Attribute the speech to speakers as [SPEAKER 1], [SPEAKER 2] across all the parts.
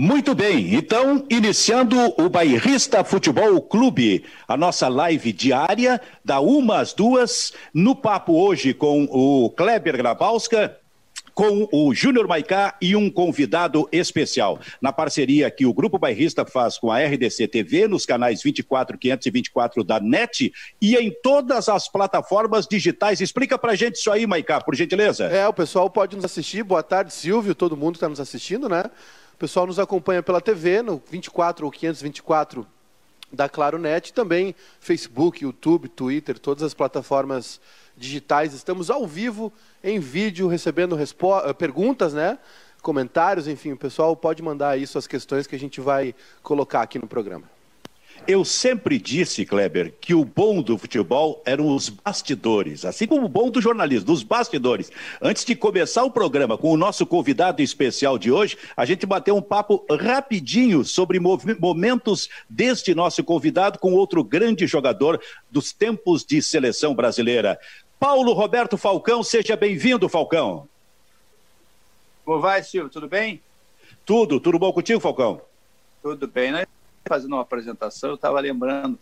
[SPEAKER 1] Muito bem, então, iniciando o Bairrista Futebol Clube, a nossa live diária, da uma às duas, no papo hoje com o Kleber Grabowska, com o Júnior Maicá e um convidado especial. Na parceria que o Grupo Bairrista faz com a RDC TV, nos canais 24, 524 da NET e em todas as plataformas digitais. Explica pra gente isso aí, Maicá, por gentileza.
[SPEAKER 2] É, o pessoal pode nos assistir. Boa tarde, Silvio, todo mundo está nos assistindo, né? O pessoal nos acompanha pela TV, no 24 ou 524 da Claro Net, também Facebook, YouTube, Twitter, todas as plataformas digitais. Estamos ao vivo, em vídeo, recebendo eh, perguntas, né? comentários, enfim, o pessoal pode mandar aí suas questões que a gente vai colocar aqui no programa.
[SPEAKER 1] Eu sempre disse, Kleber, que o bom do futebol eram os bastidores, assim como o bom do jornalismo, dos bastidores. Antes de começar o programa com o nosso convidado especial de hoje, a gente bateu um papo rapidinho sobre momentos deste nosso convidado com outro grande jogador dos tempos de seleção brasileira. Paulo Roberto Falcão, seja bem-vindo, Falcão.
[SPEAKER 3] Como vai, Silvio? Tudo bem?
[SPEAKER 1] Tudo, tudo bom contigo, Falcão?
[SPEAKER 3] Tudo bem, né? Fazendo uma apresentação, eu estava lembrando.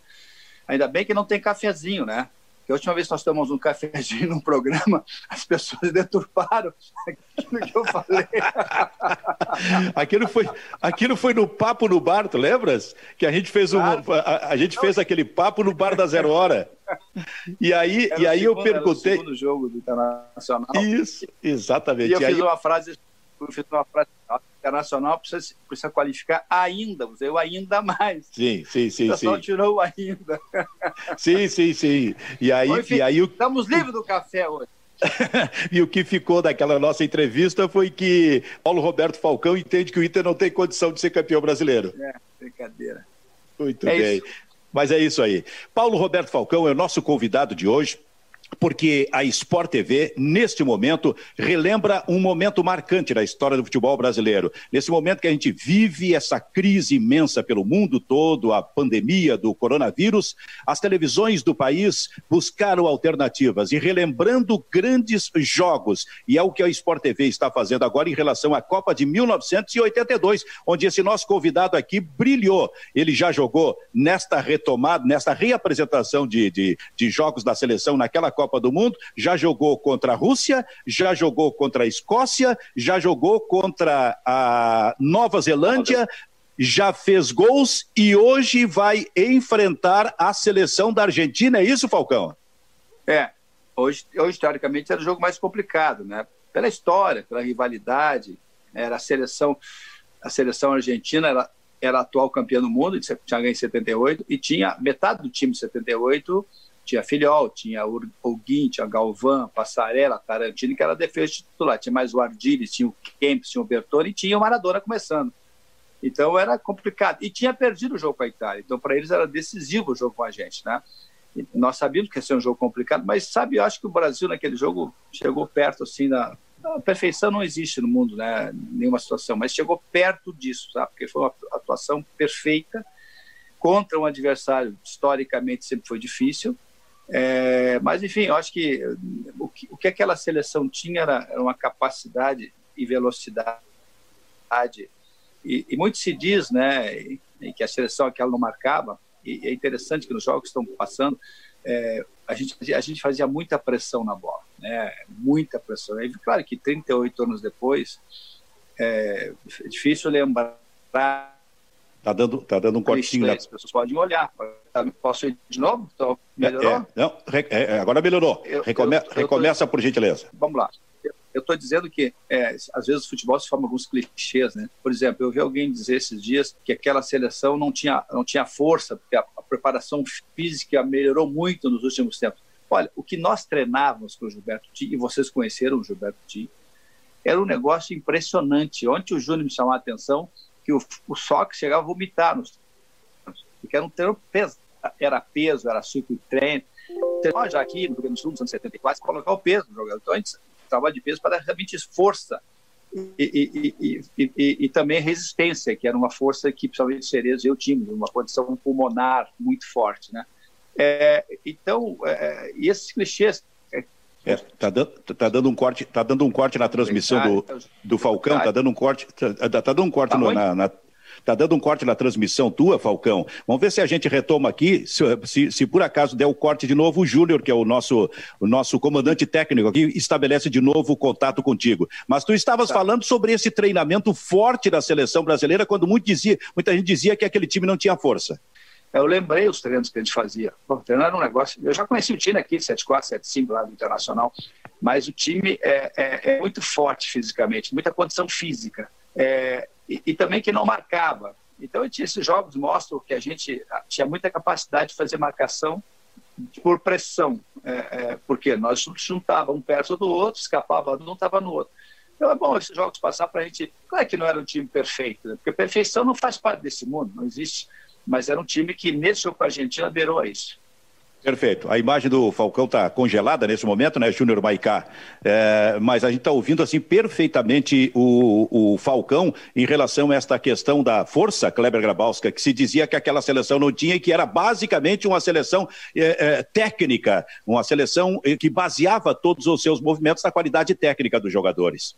[SPEAKER 3] Ainda bem que não tem cafezinho, né? Porque a última vez que nós tomamos um cafezinho num programa, as pessoas deturparam aquilo que eu falei.
[SPEAKER 1] aquilo, foi, aquilo foi no papo no bar, tu lembras? Que a gente fez um, a, a, gente fez aquele papo no bar da Zero Hora. E aí, e aí segundo, eu perguntei. Era o
[SPEAKER 3] jogo do Internacional.
[SPEAKER 1] Isso, exatamente.
[SPEAKER 3] E eu e fiz aí... uma frase, eu fiz uma frase internacional precisa, precisa qualificar ainda, eu ainda mais.
[SPEAKER 1] Sim, sim, sim.
[SPEAKER 3] O pessoal
[SPEAKER 1] sim.
[SPEAKER 3] tirou ainda.
[SPEAKER 1] Sim, sim, sim. E aí,
[SPEAKER 3] Bom, enfim,
[SPEAKER 1] e aí o...
[SPEAKER 3] Estamos livres do café hoje.
[SPEAKER 1] e o que ficou daquela nossa entrevista foi que Paulo Roberto Falcão entende que o Inter não tem condição de ser campeão brasileiro.
[SPEAKER 3] É, brincadeira.
[SPEAKER 1] Muito é bem. Isso. Mas é isso aí. Paulo Roberto Falcão é o nosso convidado de hoje porque a Sport TV, neste momento, relembra um momento marcante da história do futebol brasileiro. Nesse momento que a gente vive essa crise imensa pelo mundo todo, a pandemia do coronavírus, as televisões do país buscaram alternativas e relembrando grandes jogos. E é o que a Sport TV está fazendo agora em relação à Copa de 1982, onde esse nosso convidado aqui brilhou. Ele já jogou nesta retomada, nesta reapresentação de, de, de jogos da seleção naquela Copa do Mundo, já jogou contra a Rússia, já jogou contra a Escócia, já jogou contra a Nova Zelândia, já fez gols e hoje vai enfrentar a seleção da Argentina. É isso, Falcão?
[SPEAKER 3] É. Hoje, hoje teoricamente, era o jogo mais complicado, né? Pela história, pela rivalidade, era a seleção, a seleção argentina era, era a atual campeã do mundo, tinha ganho em 78, e tinha metade do time de 78 tinha Filhol, tinha Olguin, tinha Galvão, Passarela, Tarantino, que era defesa titular. Tinha mais o Ardiles, tinha o Kempis, tinha o Bertoni e tinha o Maradona começando. Então era complicado. E tinha perdido o jogo com a Itália. Então para eles era decisivo o jogo com a gente, né? E nós sabíamos que ia ser um jogo complicado, mas sabe, eu acho que o Brasil naquele jogo chegou perto assim da a perfeição não existe no mundo, né? Nenhuma situação, mas chegou perto disso, sabe? Porque foi uma atuação perfeita contra um adversário historicamente sempre foi difícil é, mas, enfim, eu acho que o, que o que aquela seleção tinha era, uma capacidade e velocidade. E, e, muito se diz né, que a seleção aquela não marcava, e é interessante que nos jogos que estão passando, é, a, gente, a gente fazia muita pressão na bola, né, muita pressão. E, claro que 38 anos depois, é, é difícil lembrar
[SPEAKER 1] Tá dando, tá dando um cortinho.
[SPEAKER 3] Isso, As pessoas podem olhar. Posso ir de novo? Então, melhorou? É, é,
[SPEAKER 1] não, é, agora melhorou. Eu, Recome eu, eu recomeça tô... por gentileza.
[SPEAKER 3] Vamos lá. Eu estou dizendo que, é, às vezes, o futebol se forma alguns clichês, né? Por exemplo, eu vi alguém dizer esses dias que aquela seleção não tinha, não tinha força, porque a, a preparação física melhorou muito nos últimos tempos. Olha, o que nós treinávamos com o Gilberto Ti, e vocês conheceram o Gilberto Ti, era um negócio impressionante. Ontem o Júnior me chamou a atenção que o, o Sox chegava a vomitar nos porque era um treino peso, era peso, era ciclo de treino. Então, já aqui no Rio Grande do Sul, nos anos 74, colocar o peso no jogador. Então, a gente trabalha de peso para realmente força e, e, e, e, também resistência, que era uma força que, principalmente, Cerezo e eu tínhamos, uma condição pulmonar muito forte, né? É, então, é, e esses clichês
[SPEAKER 1] é, tá, dando, tá dando um corte, tá dando um corte na transmissão do, do Falcão, tá dando um corte, tá, tá dando um corte tá no, na, na, Tá dando um corte na transmissão tua, Falcão. Vamos ver se a gente retoma aqui. Se, se, se por acaso der o corte de novo, o Júnior, que é o nosso, o nosso comandante técnico aqui, estabelece de novo o contato contigo. Mas tu estavas tá. falando sobre esse treinamento forte da seleção brasileira, quando muito dizia, muita gente dizia que aquele time não tinha força.
[SPEAKER 3] Eu lembrei os treinos que a gente fazia. Bom, treinar era um negócio. Eu já conheci o time aqui, 74, 75, lá do Internacional, mas o time é, é, é muito forte fisicamente, muita condição física. É, e, e, também que não marcava. Então, esses jogos mostram que a gente tinha muita capacidade de fazer marcação por pressão, é, é, porque nós juntávamos um perto do outro, escapava um, estava no outro. Então é bom esses jogos passar para a gente. Claro que não era um time perfeito, né? porque perfeição não faz parte desse mundo, não existe mas era um time que, nesse jogo com a Argentina, beirou a isso.
[SPEAKER 1] Perfeito. A imagem do Falcão está congelada nesse momento, né, Júnior Maicá? É, mas a gente está ouvindo assim perfeitamente o, o, Falcão em relação a esta questão da força, Kleber Grabowska, que se dizia que aquela seleção não tinha e que era basicamente uma seleção é, é, técnica, uma seleção é, que baseava todos os seus movimentos na qualidade técnica dos jogadores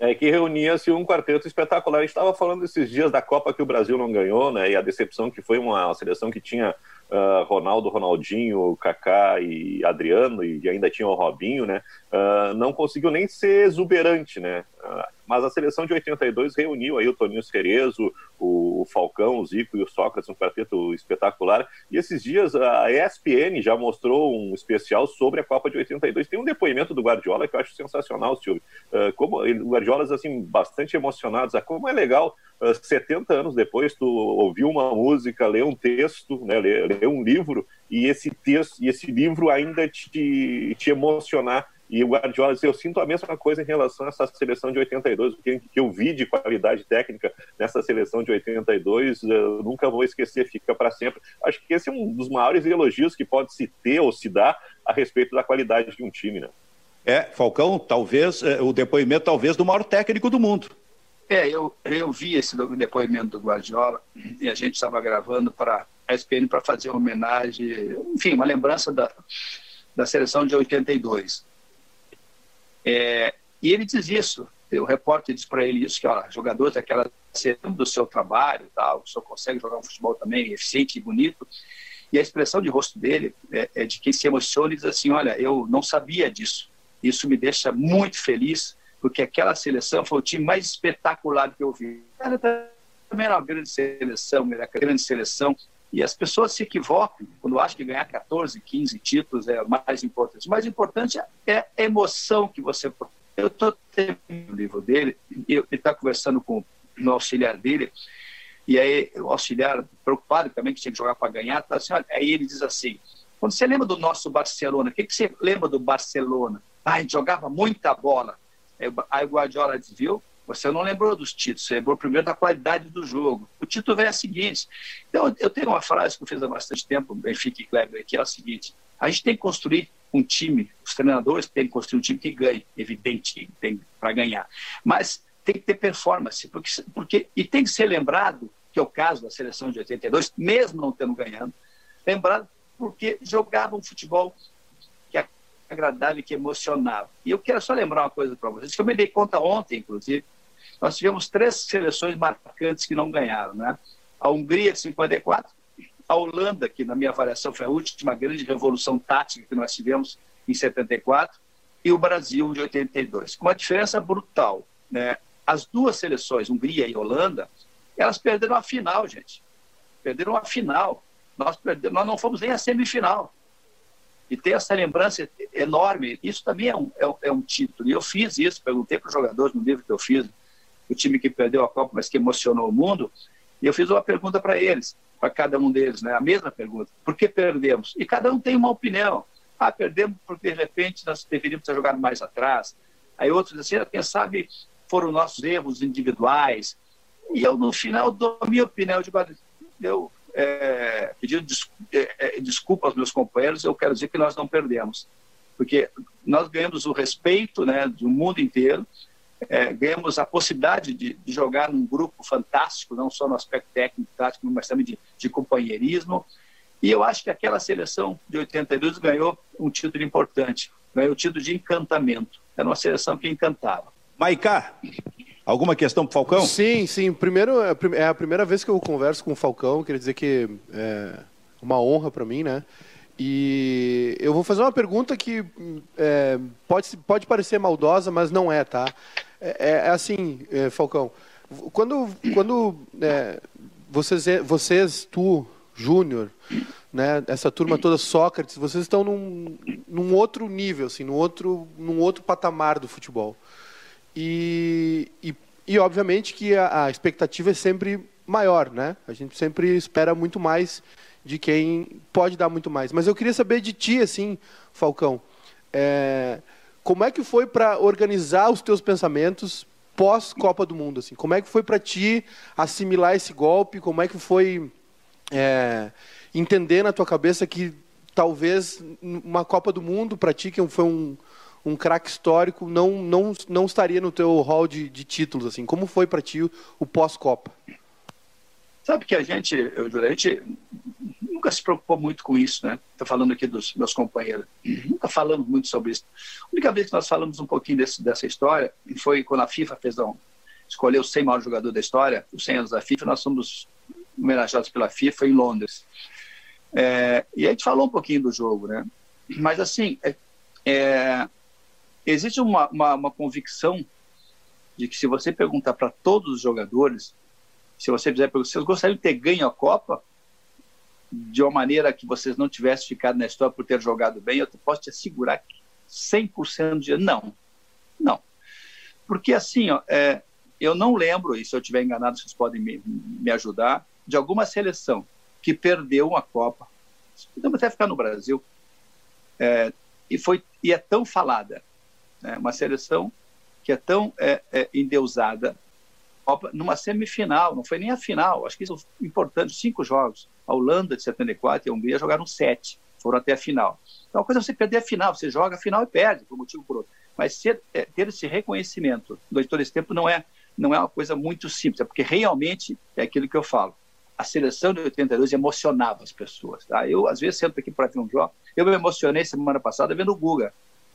[SPEAKER 4] é, que reunia-se um quarteto espetacular. A gente estava falando esses dias da Copa que o Brasil não ganhou, né? E a decepção que foi uma seleção que tinha uh, Ronaldo, Ronaldinho, Kaká e Adriano, e ainda tinha o Robinho, né? Uh, não conseguiu nem ser exuberante, né? Uh, mas a seleção de 82 reuniu aí o Toninho Cerezo, o Falcão, o Zico e o Sócrates, um quarteto espetacular. E esses dias a ESPN já mostrou um especial sobre a Copa de 82. Tem um depoimento do Guardiola que eu acho sensacional, Silvio. Uh, como o Guardiola assim bastante emocionados, ah, como é legal uh, 70 anos depois tu ouvir uma música, ler um texto, né, ler, ler um livro e esse texto e esse livro ainda te, te emocionar e o Guardiola eu sinto a mesma coisa em relação a essa seleção de 82, o que, eu vi de qualidade técnica nessa seleção de 82, eu nunca vou esquecer, fica para sempre. Acho que esse é um dos maiores elogios que pode se ter ou se dar a respeito da qualidade de um time, né?
[SPEAKER 1] É, Falcão, talvez, é, o depoimento talvez do maior técnico do mundo.
[SPEAKER 3] É, eu, eu vi esse depoimento do Guardiola e a gente estava gravando para a ESPN para fazer uma homenagem, enfim, uma lembrança da, da seleção de 82. É, e ele diz isso, o repórter diz para ele isso, que ó, jogador daquela do seu trabalho, tal, o senhor consegue jogar um futebol também eficiente e bonito, e a expressão de rosto dele é, é de quem se emociona e diz assim, olha, eu não sabia disso, isso me deixa muito feliz, porque aquela seleção foi o time mais espetacular que eu vi. Ela também era uma grande seleção, era uma grande seleção, e as pessoas se equivocam quando acham que ganhar 14, 15 títulos é mais importante. O mais importante é a emoção que você. Eu estou tendo o livro dele, ele está conversando com o auxiliar dele, e aí o auxiliar, preocupado também que tinha que jogar para ganhar, tá assim, olha, aí ele diz assim: quando você lembra do nosso Barcelona, o que, que você lembra do Barcelona? Ah, a gente jogava muita bola. Aí o Guardiola diz, viu? Você não lembrou dos títulos, você lembrou primeiro da qualidade do jogo. O título vem a seguinte. Então, eu tenho uma frase que eu fiz há bastante tempo, Benfica e Kleber, que é a seguinte: a gente tem que construir um time, os treinadores têm que construir um time que ganhe, evidente, tem para ganhar. Mas tem que ter performance, porque, porque, e tem que ser lembrado, que é o caso da seleção de 82, mesmo não tendo ganhando, lembrado porque jogava um futebol que é agradável, que emocionava. E eu quero só lembrar uma coisa para vocês, que eu me dei conta ontem, inclusive, nós tivemos três seleções marcantes que não ganharam, né? A Hungria de 54, a Holanda, que na minha avaliação foi a última grande revolução tática que nós tivemos em 74, e o Brasil de 82. Com uma diferença brutal, né? As duas seleções, Hungria e Holanda, elas perderam a final, gente. Perderam a final. Nós, perdemos, nós não fomos nem a semifinal. E ter essa lembrança enorme, isso também é um, é, é um título. E eu fiz isso, perguntei para os jogadores no livro que eu fiz, o time que perdeu a Copa, mas que emocionou o mundo. E eu fiz uma pergunta para eles, para cada um deles, né? a mesma pergunta: por que perdemos? E cada um tem uma opinião. Ah, perdemos porque de repente nós deveríamos ter jogado mais atrás. Aí outros assim, ah, quem sabe foram nossos erros individuais. E eu, no final, dou a minha opinião. Eu, digo, eu é, pedindo é, é, desculpa aos meus companheiros, eu quero dizer que nós não perdemos. Porque nós ganhamos o respeito né, do mundo inteiro, é, ganhamos a possibilidade de, de, jogar num grupo fantástico, não só no aspecto técnico, tático, mas também de, de companheirismo. E eu acho que aquela seleção de 82 ganhou um título importante, ganhou o título de encantamento. Era uma seleção que encantava.
[SPEAKER 1] Maicá, Alguma questão para Falcão?
[SPEAKER 2] Sim, sim. Primeiro, é, é a primeira vez que eu converso com o Falcão. Queria dizer que é uma honra para mim, né? E eu vou fazer uma pergunta que é, pode, pode parecer maldosa, mas não é, tá? É, é, é assim, é, Falcão. Quando, quando é, vocês, vocês, tu, Júnior, né, essa turma toda, Sócrates, vocês estão num, num outro nível, assim, num outro, num outro patamar do futebol. E, e, e obviamente que a, a, expectativa é sempre maior, né? A gente sempre espera muito mais de quem pode dar muito mais. Mas eu queria saber de ti, assim, Falcão, é, como é que foi para organizar os teus pensamentos pós Copa do Mundo, assim? Como é que foi para ti assimilar esse golpe? Como é que foi é, entender na tua cabeça que talvez uma Copa do Mundo para ti que foi um um craque histórico não, não, não estaria no teu hall de, de títulos assim como foi para ti o, o pós-copa
[SPEAKER 3] sabe que a gente eu, a gente nunca se preocupou muito com isso né? Estou falando aqui dos meus companheiros. Nunca falamos muito sobre isso. A única vez que nós falamos um pouquinho desse, dessa história foi quando a FIFA fez um, escolheu os 100 maiores jogadores da história os 100 anos da FIFA nós somos homenageados pela FIFA em Londres. É, e a gente falou um pouquinho do jogo né? Mas assim é, é existe uma, uma, uma convicção de que se você perguntar para todos os jogadores, se você fizer perguntar, vocês gostariam de ter ganho a Copa de uma maneira que vocês não tivessem ficado na história por ter jogado bem, eu posso te assegurar que 100% de não. Não. Porque assim, ó, é, eu não lembro, e se eu estiver enganado, vocês podem me, me ajudar, de alguma seleção que perdeu uma Copa, podemos até ficar no Brasil, é, e, foi, e é tão falada, né? Uma seleção que é tão é, é, endeusada numa semifinal, não foi nem a final, acho que isso é importante, cinco jogos. A Holanda de 74 e a Hungria jogaram sete, foram até a final. Então, a coisa é você perder a final, você joga a final e perde, por um motivo ou por outro. Mas ser, é, ter esse reconhecimento durante todo esse tempo não é, não é uma coisa muito simples, é porque realmente é aquilo que eu falo. A seleção de 82 emocionava as pessoas. Tá? Eu, às vezes, sento aqui para ver um jogo. Eu me emocionei semana passada vendo o Guga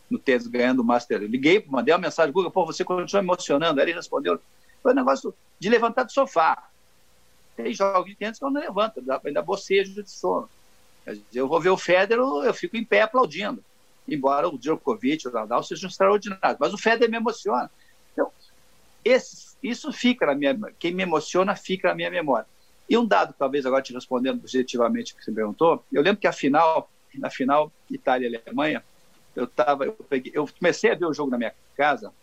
[SPEAKER 3] no tênis ganhando o Master. Eu liguei, mandei uma mensagem, Google, pô, você continua emocionando. Aí ele respondeu, foi um negócio de levantar do sofá. Tem jogos de tênis que eu não levanto, ainda bocejo de sono. Eu vou ver o Federer, eu fico em pé aplaudindo. Embora o Djokovic, o Nadal sejam extraordinários. Mas o Federer me emociona. Então, esse, isso fica na minha... Quem me emociona, fica na minha memória. E um dado, talvez agora te respondendo objetivamente o que você perguntou, eu lembro que a final, na final Itália e Alemanha, eu tava, eu, peguei, eu comecei a ver o jogo na minha casa,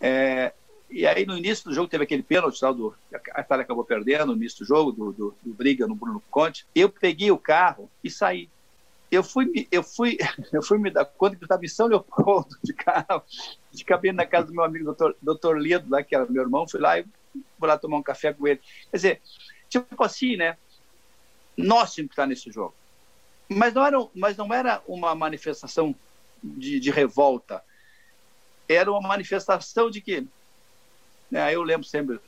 [SPEAKER 3] é, e aí no início do jogo teve aquele pênalti tal do a Itália acabou perdendo no início do jogo do, do, do, briga no Bruno Conte. Eu peguei o carro e saí. Eu fui eu fui eu fui me dar conta que eu estava em São Leopoldo de carro, de cabine na casa do meu amigo doutor, doutor Lido, lá que era meu irmão, fui lá e vou lá tomar um café com ele. Quer dizer, tipo assim, né? Nós tínhamos que estar nesse jogo. Mas não era, mas não era uma manifestação de, de revolta. Era uma manifestação de que. Né, eu lembro sempre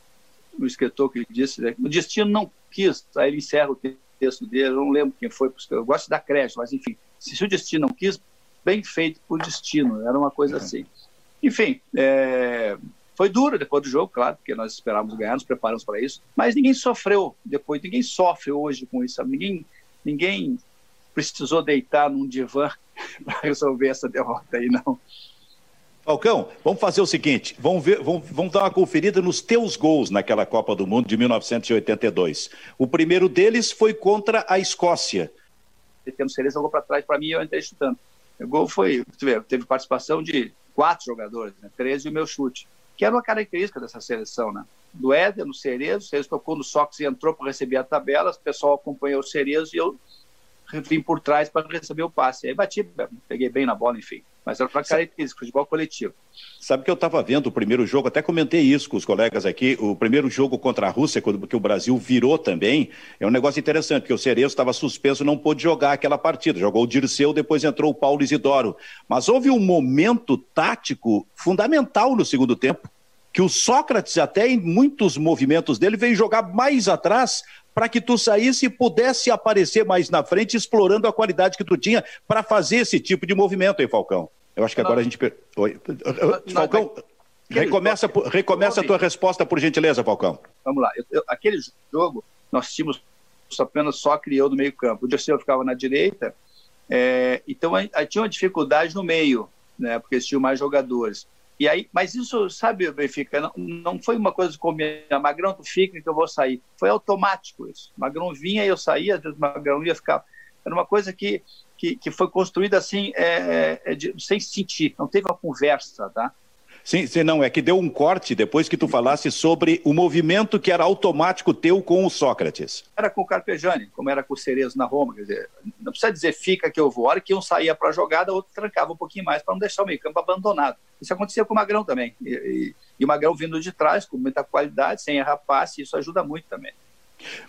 [SPEAKER 3] do escritor que disse: né, o destino não quis. Aí ele encerra o texto dele, eu não lembro quem foi, porque eu gosto da crédito, mas enfim, se o destino não quis, bem feito por destino, era uma coisa assim. Enfim, é, foi duro depois do jogo, claro, porque nós esperávamos ganhar, nos preparamos para isso, mas ninguém sofreu depois, ninguém sofre hoje com isso, ninguém, ninguém precisou deitar num divã para resolver essa derrota aí, não.
[SPEAKER 1] Falcão, vamos fazer o seguinte: vamos, ver, vamos, vamos dar uma conferida nos teus gols naquela Copa do Mundo de 1982. O primeiro deles foi contra a Escócia.
[SPEAKER 3] Temos Cerezo jogou para trás para mim eu entrei chutando. O gol foi, teve participação de quatro jogadores, né? 13 e o meu chute, que era uma característica dessa seleção, né? Do Éder, no Cerezo, o Cerezo tocou no Sox e entrou para receber a tabela, o pessoal acompanhou o Cerezo e eu vim por trás para receber o passe. Aí bati, peguei bem na bola, enfim. Mas era uma característica, futebol coletivo.
[SPEAKER 1] Sabe que eu estava vendo o primeiro jogo, até comentei isso com os colegas aqui, o primeiro jogo contra a Rússia, que o Brasil virou também, é um negócio interessante, porque o Cerezo estava suspenso, não pôde jogar aquela partida. Jogou o Dirceu, depois entrou o Paulo Isidoro. Mas houve um momento tático fundamental no segundo tempo, que o Sócrates, até em muitos movimentos dele, veio jogar mais atrás para que tu saísse e pudesse aparecer mais na frente, explorando a qualidade que tu tinha para fazer esse tipo de movimento aí, Falcão. Eu acho que agora a gente. Oi. Falcão. recomeça jogo, recomeça a tua resposta, por gentileza, Falcão.
[SPEAKER 3] Vamos lá. Eu, eu, aquele jogo, nós tínhamos apenas só criou no meio campo. O Dirceu ficava na direita, é, então aí, tinha uma dificuldade no meio, né, porque tinham mais jogadores. E aí, mas isso, sabe, Benfica, não, não foi uma coisa como a Magrão, tu fica que eu vou sair. Foi automático isso. Magrão vinha e eu saía, às vezes Magrão ia ficar. Era uma coisa que, que, que foi construída assim, é, é, é de, sem sentir, não teve uma conversa, tá?
[SPEAKER 1] Sim, sim, não, é que deu um corte depois que tu falasse sobre o movimento que era automático teu com o Sócrates.
[SPEAKER 3] Era com o Carpegiani, como era com o Cerezo na Roma, quer dizer, não precisa dizer fica que eu vou, a hora que um saía para a jogada, outro trancava um pouquinho mais para não deixar o meio campo abandonado. Isso acontecia com o Magrão também, e, e, e o Magrão vindo de trás, com muita qualidade, sem errar passe, isso ajuda muito também.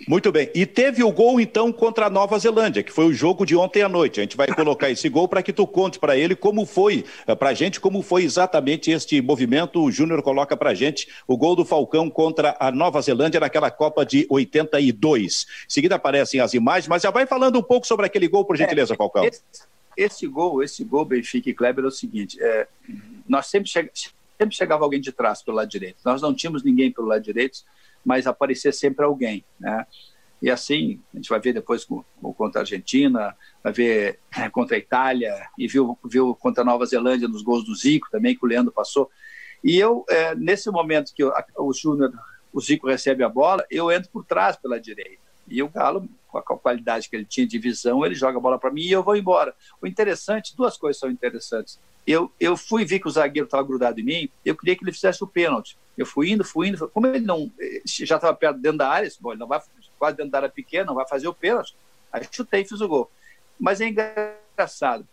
[SPEAKER 1] Muito bem. E teve o gol, então, contra a Nova Zelândia, que foi o jogo de ontem à noite. A gente vai colocar esse gol para que tu conte para ele como foi, eh, para a gente, como foi exatamente este movimento. O Júnior coloca para a gente o gol do Falcão contra a Nova Zelândia naquela Copa de 82. Em seguida aparecem as imagens, mas já vai falando um pouco sobre aquele gol, por gentileza, é, Falcão.
[SPEAKER 3] Esse, esse, gol, esse gol, Benfica e Kleber, é o seguinte: é, nós sempre, che sempre chegava alguém de trás pelo lado direito. Nós não tínhamos ninguém pelo lado direito mas aparecer sempre alguém, né? E assim, a gente vai ver depois com, contra a Argentina, vai ver é, contra a Itália, e viu, viu contra a Nova Zelândia nos gols do Zico também, que o Leandro passou. E eu, é, nesse momento que o Júnior, o Zico recebe a bola, eu entro por trás pela direita. E o Galo, com a qualidade que ele tinha de visão, ele joga a bola para mim e eu vou embora. O interessante, duas coisas são interessantes. Eu, eu fui ver que o zagueiro estava grudado em mim, eu queria que ele fizesse o pênalti. Eu fui indo, fui indo. Como ele não eh, já estava perto dentro da área, ele não vai quase dentro da área pequena, não vai fazer o pênalti. Aí chutei e fiz o gol. Mas é engraçado.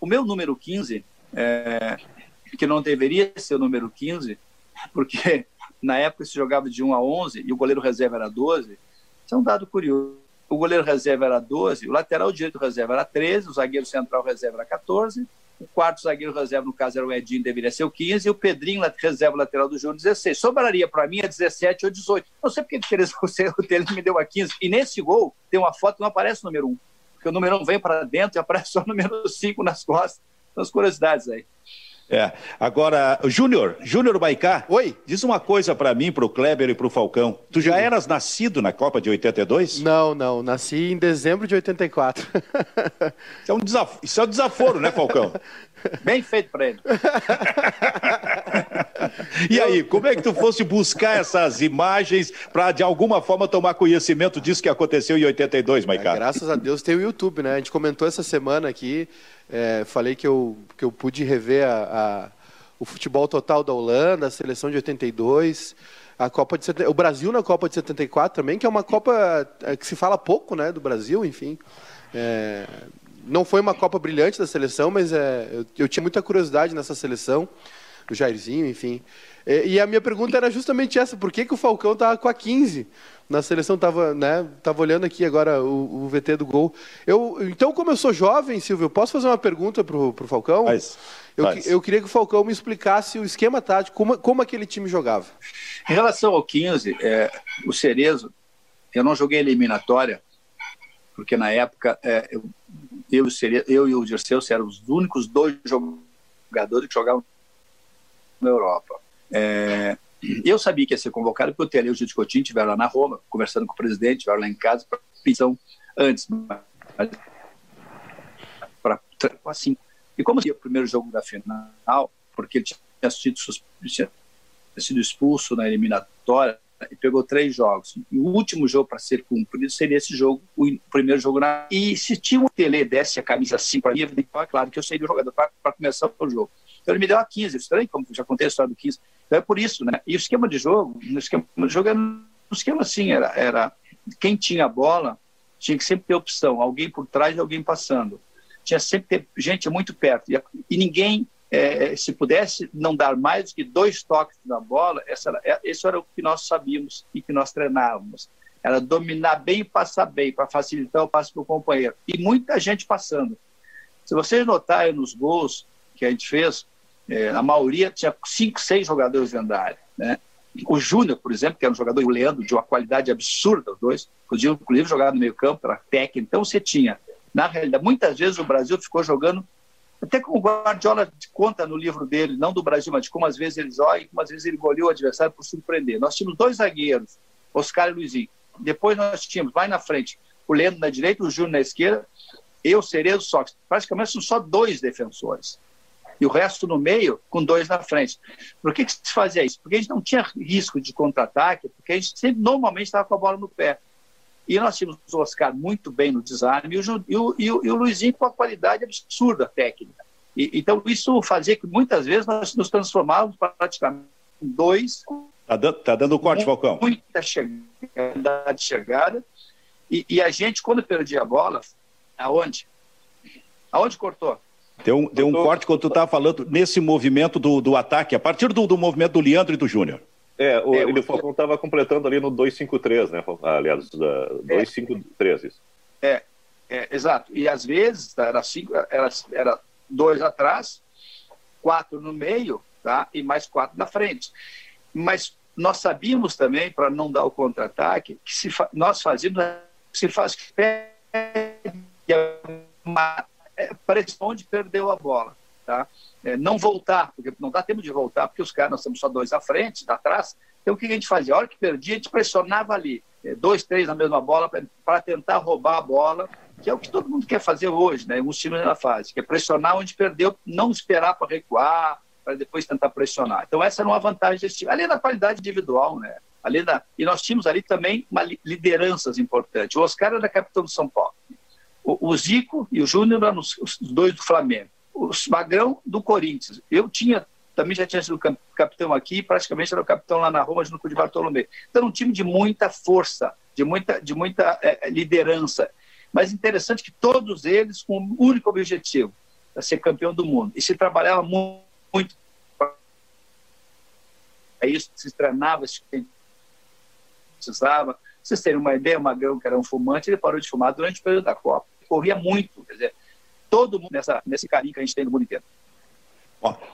[SPEAKER 3] O meu número 15, é, que não deveria ser o número 15, porque na época se jogava de 1 a 11 e o goleiro reserva era 12, isso é um dado curioso. O goleiro reserva era 12, o lateral direito reserva era 13, o zagueiro central reserva era 14, o quarto zagueiro reserva, no caso era o Edinho, deveria ser o 15, e o Pedrinho, reserva lateral do Júnior, 16. Sobraria para mim a 17 ou 18. Não sei porque diferença o me deu a 15. E nesse gol tem uma foto que não aparece o número 1, porque o número 1 vem para dentro e aparece só o número 5 nas costas. São as curiosidades aí.
[SPEAKER 1] É. Agora, Júnior, Júnior Baicá.
[SPEAKER 2] Oi.
[SPEAKER 1] Diz uma coisa para mim, para o Kleber e para o Falcão. Tu já eras nascido na Copa de 82?
[SPEAKER 2] Não, não. Nasci em dezembro de 84.
[SPEAKER 1] Isso é um, desaf... Isso é um desaforo, né, Falcão?
[SPEAKER 3] Bem feito para ele.
[SPEAKER 1] e aí, como é que tu fosse buscar essas imagens para, de alguma forma, tomar conhecimento disso que aconteceu em 82, Maicá?
[SPEAKER 2] É, graças a Deus tem o YouTube, né? A gente comentou essa semana aqui, é, falei que eu, que eu pude rever a, a, o futebol total da Holanda, a seleção de 82 a Copa de o Brasil na Copa de 74 também, que é uma Copa é, que se fala pouco, né, do Brasil, enfim. É, não foi uma Copa brilhante da seleção, mas é, eu, eu tinha muita curiosidade nessa seleção, do Jairzinho, enfim. E, e, a minha pergunta era justamente essa: por que, que o Falcão estava com a 15? Na seleção estava né, tava olhando aqui agora o, o, VT do gol. Eu, então, como eu sou jovem, Silvio, eu posso fazer uma pergunta para o Falcão?
[SPEAKER 1] Faz.
[SPEAKER 2] Eu, eu, queria que o Falcão me explicasse o esquema tático, como, como aquele time jogava.
[SPEAKER 3] Em relação ao 15, é, o Cerezo, eu não joguei eliminatória, porque na época é, eu, eu, eu e o Dirceu éramos os únicos dois jogadores que jogavam na Europa. É, eu sabia que ia ser convocado porque o Tele e o Gil Coutinho estiveram lá na Roma, conversando com o presidente, estiveram lá em casa, para pensão antes. Para assim. E como seria o primeiro jogo da final, porque ele tinha sido, tinha sido expulso na eliminatória, e pegou três jogos. E o último jogo para ser cumprido seria esse jogo, o primeiro jogo na. E se tinha um Tele desse a camisa assim para mim, é claro que eu seria o jogador para começar o jogo. Então ele me deu a 15, estranho, como já contei a história do 15. Então é por isso, né? E o esquema de jogo, no esquema de jogo era um esquema assim, era, era quem tinha a bola tinha que sempre ter opção, alguém por trás e alguém passando. Tinha sempre ter gente muito perto. E, e ninguém é, se pudesse não dar mais do que dois toques na bola, essa era, é, esse era o que nós sabíamos e que nós treinávamos. Era dominar bem e passar bem, para facilitar o passe para o companheiro. E muita gente passando. Se vocês notarem nos gols que a gente fez, é, a maioria tinha cinco, seis jogadores área. Né? O Júnior, por exemplo, que era um jogador, o Leandro, de uma qualidade absurda, os dois, podiam inclusive jogar no meio campo, era técnico. Então você tinha, na realidade, muitas vezes o Brasil ficou jogando Até como o Guardiola conta no livro dele, não do Brasil, mas de como às vezes eles olham, como às vezes ele goleou o adversário por surpreender. Nós tínhamos dois zagueiros, Oscar e Luizinho. Depois nós tínhamos, lá na frente, o Leandro na direita, o Júnior na esquerda, eu, Cerezo, Sócrates. Praticamente são só dois defensores. E o resto no meio, com dois na frente. Por que, que se fazia isso? Porque a gente não tinha risco de contra-ataque, porque a gente sempre, normalmente estava com a bola no pé. E nós tínhamos o Oscar muito bem no desarme e o, e o, e o, Luizinho com a qualidade absurda técnica. E, então, isso fazia que muitas vezes nós nos transformávamos praticamente em dois.
[SPEAKER 1] Está dando, tá dando corte, Falcão.
[SPEAKER 3] Muita chegada, chegada. E, e, a gente, quando perdia a bola, aonde? Aonde cortou?
[SPEAKER 1] Deu um, deu um corte quando tu estava falando nesse movimento do, do ataque, a partir do, do movimento do Leandro e do Júnior.
[SPEAKER 4] É, o, é, ele, o Falcão estava completando ali no 253, né? Aliás, 253, é, isso.
[SPEAKER 3] É, é, exato. E às vezes era, cinco, era, era dois atrás, quatro no meio, tá? E mais quatro na frente. Mas nós sabíamos também, para não dar o contra-ataque, que se fa nós fazíamos, se faz uma é, pressão de perdeu a bola, tá? é, não voltar, porque não dá tempo de voltar, porque os caras, nós temos só dois à frente, atrás. Então o que a gente fazia? A hora que perdia, a gente pressionava ali, é, dois, três na mesma bola, para tentar roubar a bola, que é o que todo mundo quer fazer hoje, né? Os times na fase, que é pressionar onde perdeu, não esperar para recuar, para depois tentar pressionar. Então essa era uma vantagem desse time, além da qualidade individual, né? Além da... E nós tínhamos ali também uma lideranças importantes. O Oscar era capitão do São Paulo. O, o Zico e o Júnior eram os, os dois do Flamengo o Magrão do Corinthians. Eu tinha, também já tinha sido capitão aqui, praticamente era o capitão lá na Roma, junto de Bartolomeu. Então, um time de muita força, de muita, de muita é, liderança. Mas interessante que todos eles com o um único objetivo, é ser campeão do mundo. E se trabalhava muito, muito é isso, se treinava, se precisava. Vocês terem uma ideia, o Magrão, que era um fumante, ele parou de fumar durante o período da Copa. Corria muito, quer dizer, todo mundo nessa, nesse carinho que a gente tem no mundo inteiro.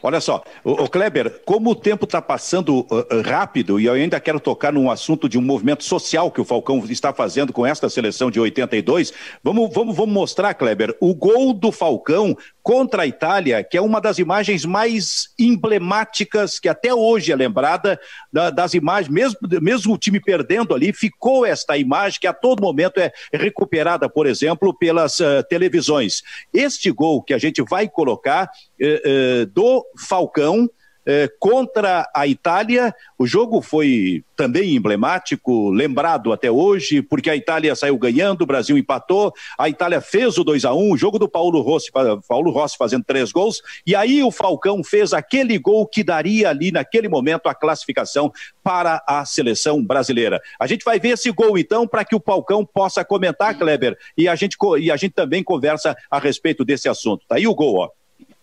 [SPEAKER 1] Olha só, o, Kleber, como o tempo está passando uh, rápido, e eu ainda quero tocar num assunto de um movimento social que o Falcão está fazendo com esta seleção de 82, vamos, vamos, vamos mostrar, Kleber, o gol do Falcão contra a Itália, que é uma das imagens mais emblemáticas que até hoje é lembrada da, das imagens, mesmo, mesmo o time perdendo ali, ficou esta imagem que a todo momento é recuperada, por exemplo, pelas uh, televisões. Este gol que a gente vai colocar uh, uh, do Falcão é, contra a Itália. O jogo foi também emblemático, lembrado até hoje, porque a Itália saiu ganhando, o Brasil empatou, a Itália fez o 2 a 1 o jogo do Paulo Rossi, Paulo Rossi fazendo três gols, e aí o Falcão fez aquele gol que daria ali naquele momento a classificação para a seleção brasileira. A gente vai ver esse gol então para que o Falcão possa comentar, Kleber, e a gente e a gente também conversa a respeito desse assunto. Tá aí o gol, ó.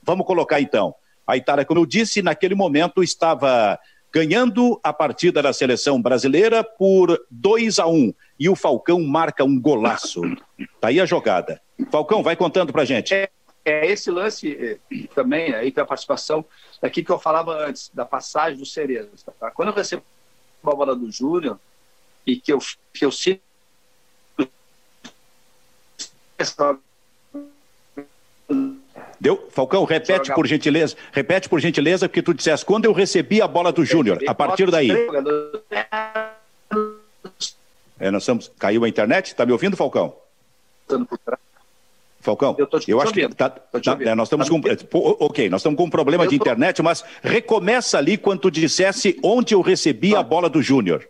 [SPEAKER 1] Vamos colocar então. A Itália, como eu disse, naquele momento estava ganhando a partida da seleção brasileira por 2 a 1 e o Falcão marca um golaço. Tá aí a jogada. Falcão, vai contando pra gente.
[SPEAKER 3] É, é esse lance é, também, aí tem a participação daqui que eu falava antes, da passagem do Cerezo. Tá? Quando eu recebo a bola do Júnior e que eu, que eu sinto
[SPEAKER 1] Deu? Falcão, repete por gentileza. Repete por gentileza, porque tu disseste quando eu recebi a bola do Júnior. A partir daí. É, nós estamos. Caiu a internet? Está me ouvindo, Falcão? Falcão, eu, eu acho que tá, tá, é, nós estamos com ok, nós estamos com um problema de internet, mas recomeça ali quando tu dissesse onde eu recebi a bola do Júnior.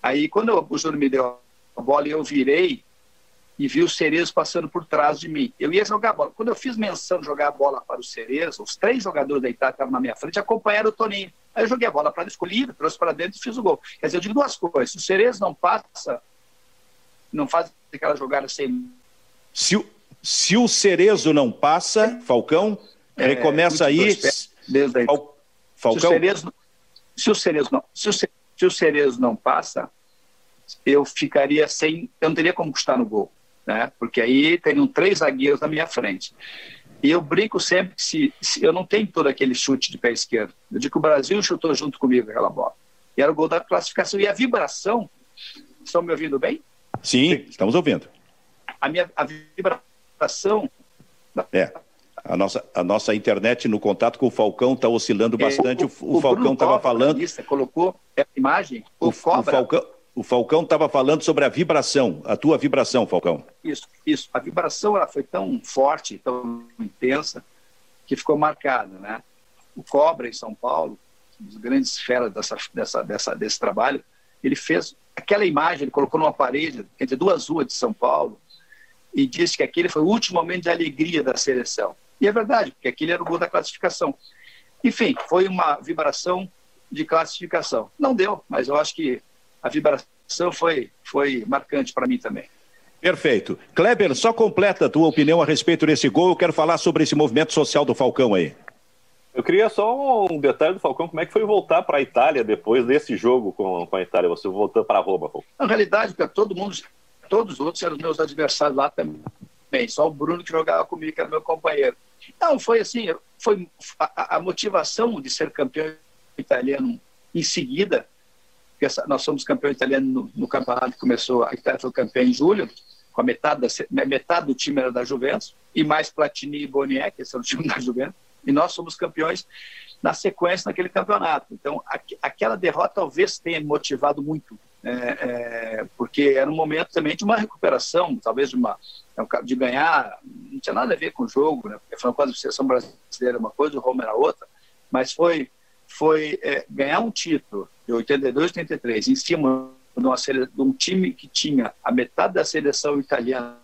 [SPEAKER 3] Aí quando o Júnior me deu a bola e eu virei, e vi o Cerezo passando por trás de mim. Eu ia jogar a bola. Quando eu fiz menção de jogar a bola para o Cerezo, os três jogadores da Itália que estavam na minha frente acompanharam o Toninho. Aí eu joguei a bola para ele, escolhi, trouxe para dentro e fiz o gol. Quer dizer, eu digo duas coisas. Se o Cerezo não passa, não faz aquela jogada sem.
[SPEAKER 1] Se o, se o Cerezo não passa, Falcão, é, recomeça aí.
[SPEAKER 3] Desde aí. Fal, Falcão. Se o Cerezo, se o Cerezo não, se o, se o Cerezo não passa, eu ficaria sem. Eu não teria como custar no gol né? porque aí teriam três zagueiros na minha frente. E eu brinco sempre que se, se, eu não tenho todo aquele chute de pé esquerdo. Eu digo que o Brasil chutou junto comigo aquela bola. E era o gol da classificação. E a vibração, estão me ouvindo bem?
[SPEAKER 1] Sim, estamos ouvindo.
[SPEAKER 3] A minha a vibração
[SPEAKER 1] é. A nossa, a nossa internet no contato com o Falcão está oscilando é, bastante. É, o, o, o, Falcão estava falando.
[SPEAKER 3] Colocou a imagem.
[SPEAKER 1] O, o, Falcão. O Falcão estava falando sobre a vibração, a tua vibração, Falcão.
[SPEAKER 3] Isso, isso. A vibração ela foi tão forte, tão intensa, que ficou marcada, né? O Cobra em São Paulo, um dos grandes feras dessa, dessa, dessa, desse trabalho, ele fez aquela imagem, ele colocou numa parede entre duas ruas de São Paulo e disse que aquele foi o último momento de alegria da seleção. E é verdade, porque aquele era o gol da classificação. Enfim, foi uma vibração de classificação. Não deu, mas eu acho que a vibração foi, foi marcante para mim também.
[SPEAKER 1] Perfeito. Kleber, só completa a tua opinião a respeito desse gol. Eu quero falar sobre esse movimento social do Falcão aí.
[SPEAKER 4] Eu queria só um detalhe do Falcão, como é que foi voltar para a Itália depois desse jogo com, com a Itália, você voltou para Roma, Falcão?
[SPEAKER 3] Na realidade, todo mundo, todos os outros eram meus adversários lá também, só o Bruno que jogava comigo, que era meu companheiro. Não, foi assim, foi a, a motivação de ser campeão italiano em seguida, porque nós somos campeão italiano no, no, campeonato que começou, a Itália foi campeã em julho, com a metade, metade do time era da Juventus, e mais Platini e Boniek, que são o time da Juventus, e nós somos campeões na sequência naquele campeonato. Então, aqu aquela derrota talvez tenha motivado muito, é, é, porque era um momento também de uma recuperação, talvez de, uma, de ganhar, não tinha nada a ver com o jogo, né? porque afinal quase a seleção brasileira é uma coisa, o Roma era outra, mas foi, foi é, ganhar um título de 82 83 em cima de, de um time que tinha a metade da seleção italiana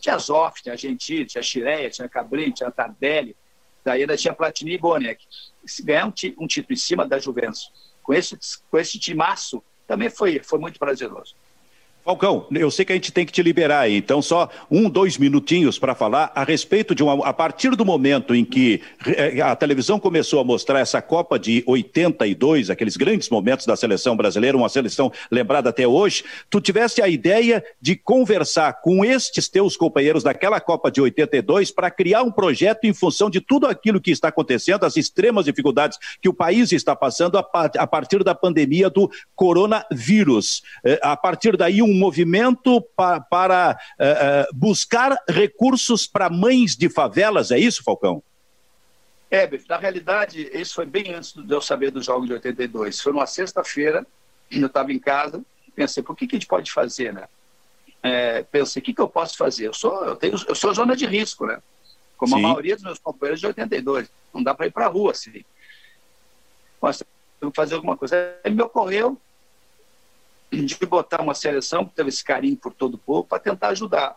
[SPEAKER 3] tinha Zoff, tinha Gentili, tinha Chireia, tinha Cabrini, tinha Tardelli, daí ainda tinha Platini e Boniek. Se ganhar um, um, título em cima da Juventus, com esse, com esse timaço, também foi, foi muito prazeroso.
[SPEAKER 1] Falcão, eu sei que a gente tem que te liberar aí, então só um, dois minutinhos para falar a respeito de uma. A partir do momento em que eh, a televisão começou a mostrar essa Copa de 82, aqueles grandes momentos da seleção brasileira, uma seleção lembrada até hoje, tu tivesse a ideia de conversar com estes teus companheiros daquela Copa de 82 para criar um projeto em função de tudo aquilo que está acontecendo, as extremas dificuldades que o país está passando a partir da pandemia do coronavírus. Eh, a partir daí, um movimento pa, para uh, buscar recursos para mães de favelas, é isso, Falcão?
[SPEAKER 3] É, na realidade, isso foi bem antes de eu saber dos Jogos de 82. Foi numa sexta-feira, eu estava em casa, pensei, por que, que a gente pode fazer, né? É, pensei, o que, que eu posso fazer? Eu sou, eu, tenho, eu sou zona de risco, né? Como Sim. a maioria dos meus companheiros de 82. Não dá para ir para a rua, assim. Mas, fazer alguma coisa. Aí me ocorreu de botar uma seleção que teve esse carinho por todo o povo para tentar ajudar.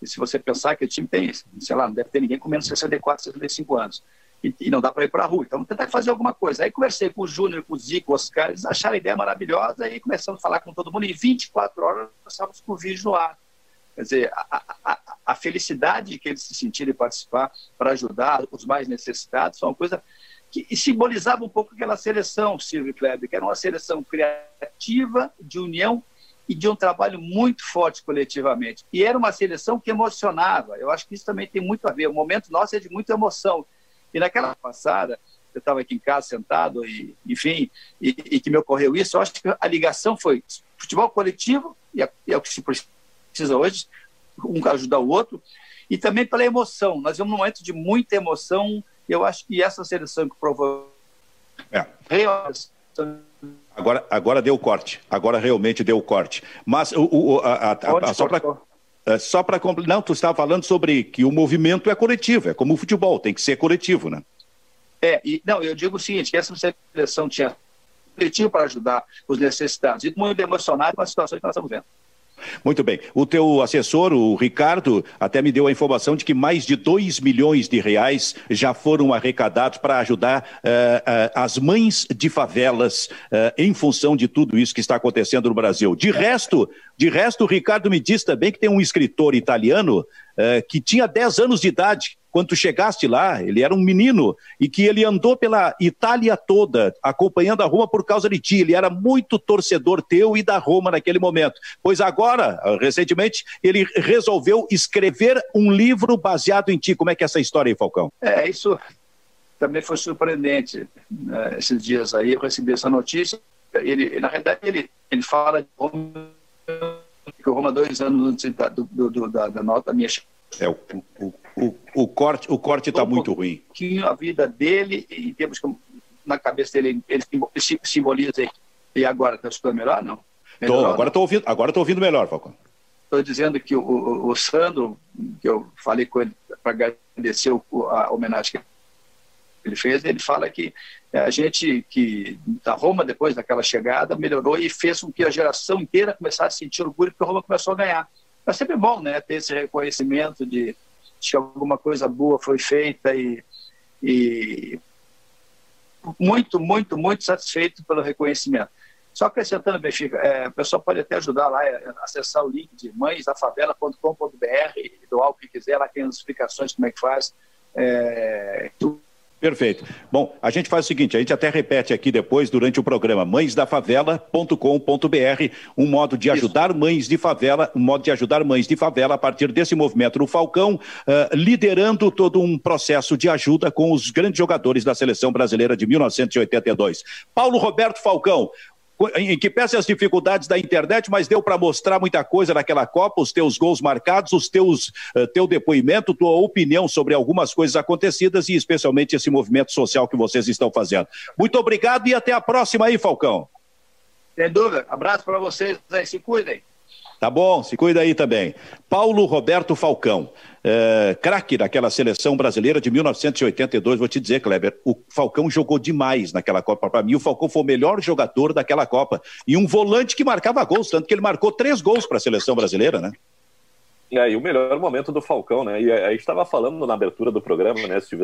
[SPEAKER 3] E se você pensar que o time tem, sei lá, não deve ter ninguém com menos de 64, 65 anos. E, e não dá para ir para a rua. Então, tentar fazer alguma coisa. Aí conversei com o Júnior, com o Zico, com o Oscar, eles acharam a ideia maravilhosa e começamos a falar com todo mundo. E 24 horas nós estávamos com o vídeo no ar. Quer dizer, a, a, a felicidade que eles se sentirem participar para ajudar os mais necessitados foi uma coisa que simbolizava um pouco aquela seleção, Silvio Kleber, que era uma seleção criativa, de união e de um trabalho muito forte coletivamente. E era uma seleção que emocionava. Eu acho que isso também tem muito a ver. O momento nosso é de muita emoção. E naquela passada, eu estava aqui em casa sentado, e, enfim, e, e, que me ocorreu isso, eu acho que a ligação foi futebol coletivo, e é, é o que se precisa hoje, um ajudar o outro, e também pela emoção. Nós vivemos um momento de muita emoção eu acho que essa seleção que provou.
[SPEAKER 1] É. Agora, agora deu corte. Agora realmente deu corte. Mas o, o a, a, a, só para é, só para não, tu estava falando sobre que o movimento é coletivo, é como o futebol, tem que ser coletivo, né?
[SPEAKER 3] É, e não, eu digo o seguinte, que essa seleção tinha coletivo para ajudar os necessitados e muito emocionado com a situação que nós estamos vendo.
[SPEAKER 1] Muito bem. O teu assessor, o Ricardo, até me deu a informação de que mais de 2 milhões de reais já foram arrecadados para ajudar uh, uh, as mães de favelas uh, em função de tudo isso que está acontecendo no Brasil. De resto, de resto, o Ricardo me diz também que tem um escritor italiano que tinha 10 anos de idade quando tu chegaste lá, ele era um menino e que ele andou pela Itália toda acompanhando a Roma por causa de ti. Ele era muito torcedor teu e da Roma naquele momento. Pois agora, recentemente, ele resolveu escrever um livro baseado em ti. Como é que é essa história aí, Falcão?
[SPEAKER 3] É, isso também foi surpreendente. Né? Esses dias aí eu recebi essa notícia. Ele, na verdade, ele, ele fala de Roma, que o Roma dois anos antes da, do, do, da, da nota minha
[SPEAKER 1] É, o, o, o, o corte o corte está muito ruim.
[SPEAKER 3] A vida dele, em termos que na cabeça dele, ele simboliza. E agora, está escutando melhor? Não.
[SPEAKER 1] Melhorou, tô, agora estou ouvindo, agora tô ouvindo melhor, Falcão.
[SPEAKER 3] Estou dizendo que o, o, o, Sandro, que eu falei com ele para agradecer a homenagem que ele fez, ele fala que a gente que da Roma, depois daquela chegada, melhorou e fez com que a geração inteira começasse a sentir orgulho porque a Roma começou a ganhar. É sempre bom né, ter esse reconhecimento de, de que alguma coisa boa foi feita e, e muito, muito, muito satisfeito pelo reconhecimento. Só acrescentando, Benfica, é, o pessoal pode até ajudar lá, é, acessar o link de mãesdafavela.com.br, doar o que quiser, lá tem as explicações como é que faz. É,
[SPEAKER 1] Perfeito. Bom, a gente faz o seguinte, a gente até repete aqui depois durante o programa, mãesdafavela.com.br, um modo de ajudar Isso. mães de favela, um modo de ajudar mães de favela a partir desse movimento do Falcão, uh, liderando todo um processo de ajuda com os grandes jogadores da seleção brasileira de 1982. Paulo Roberto Falcão, em que pese as dificuldades da internet, mas deu para mostrar muita coisa naquela Copa, os teus gols marcados, os teus, uh, teu depoimento, tua opinião sobre algumas coisas acontecidas e especialmente esse movimento social que vocês estão fazendo. Muito obrigado e até a próxima aí, Falcão.
[SPEAKER 3] Sem dúvida. Abraço para vocês se cuidem.
[SPEAKER 1] Tá bom, se cuida aí também. Paulo Roberto Falcão, é, craque daquela seleção brasileira de 1982. Vou te dizer, Kleber, o Falcão jogou demais naquela Copa. Para mim, o Falcão foi o melhor jogador daquela Copa. E um volante que marcava gols, tanto que ele marcou três gols para a seleção brasileira, né?
[SPEAKER 4] É, e o melhor momento do Falcão, né? E a gente estava falando na abertura do programa, né, que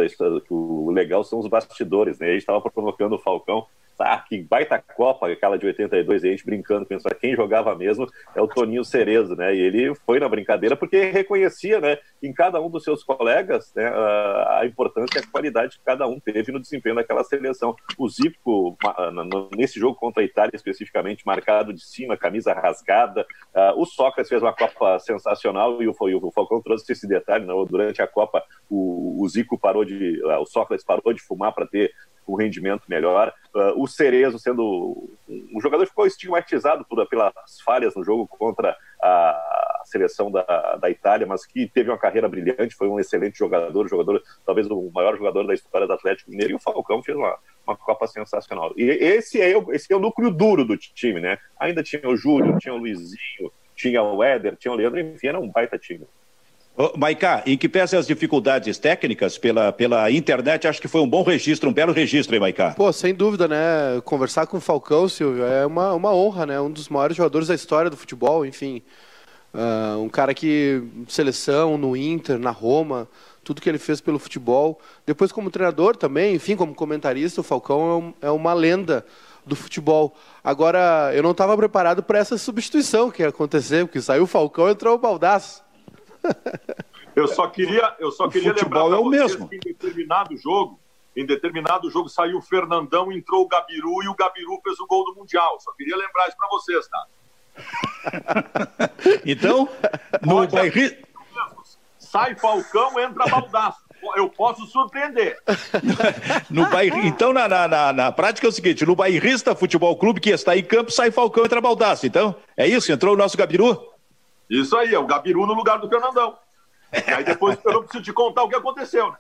[SPEAKER 4] o legal são os bastidores, né? A gente estava provocando o Falcão ah, que baita Copa, aquela de 82, e a gente brincando, pensando quem jogava mesmo é o Toninho Cerezo, né? E ele foi na brincadeira porque reconhecia, né, em cada um dos seus colegas, né, a importância e a qualidade que cada um teve no desempenho daquela seleção. O Zico, nesse jogo contra a Itália especificamente, marcado de cima, camisa rasgada. O Sócrates fez uma Copa sensacional e o, Falcão trouxe esse detalhe, né? durante a Copa o, Zico parou de, o Sócrates parou de fumar para ter um rendimento melhor. Uh, o Cerezo sendo um jogador ficou estigmatizado por, pelas falhas no jogo contra a seleção da, da Itália, mas que teve uma carreira brilhante, foi um excelente jogador, jogador talvez o maior jogador da história do Atlético Mineiro, e o Falcão fez uma, uma Copa sensacional. E esse é, o, esse é o núcleo duro do time, né? Ainda tinha o Júlio, tinha o Luizinho, tinha o Éder, tinha o Leandro, enfim, era um baita time.
[SPEAKER 1] Oh, Maiká, em que pese as dificuldades técnicas pela, pela internet, acho que foi um bom registro, um belo registro, hein, Maiká?
[SPEAKER 2] Pô, sem dúvida, né? Conversar com o Falcão, Silvio, é uma, uma honra, né? Um dos maiores jogadores da história do futebol, enfim. Uh, um cara que, seleção, no Inter, na Roma, tudo que ele fez pelo futebol. Depois, como treinador também, enfim, como comentarista, o Falcão é, um, é uma lenda do futebol. Agora, eu não estava preparado para essa substituição que ia acontecer, porque saiu o Falcão e entrou o Baldaço.
[SPEAKER 5] Eu só queria, eu só queria lembrar
[SPEAKER 1] é o mesmo.
[SPEAKER 5] que em determinado jogo, em determinado jogo saiu o Fernandão, entrou o Gabiru e o Gabiru fez o gol do Mundial. Só queria lembrar isso para vocês, tá?
[SPEAKER 1] então, no bairri...
[SPEAKER 5] sai Falcão, entra Baldaço. Eu posso surpreender.
[SPEAKER 1] no bairro, então, na, na, na, prática é o seguinte: no bairrista Futebol Clube que está em campo, sai Falcão entra Baldaço. Então, é isso? Entrou o nosso Gabiru?
[SPEAKER 5] Isso aí, é o Gabiru no lugar do Fernandão. E aí depois eu não preciso te contar o que aconteceu, né?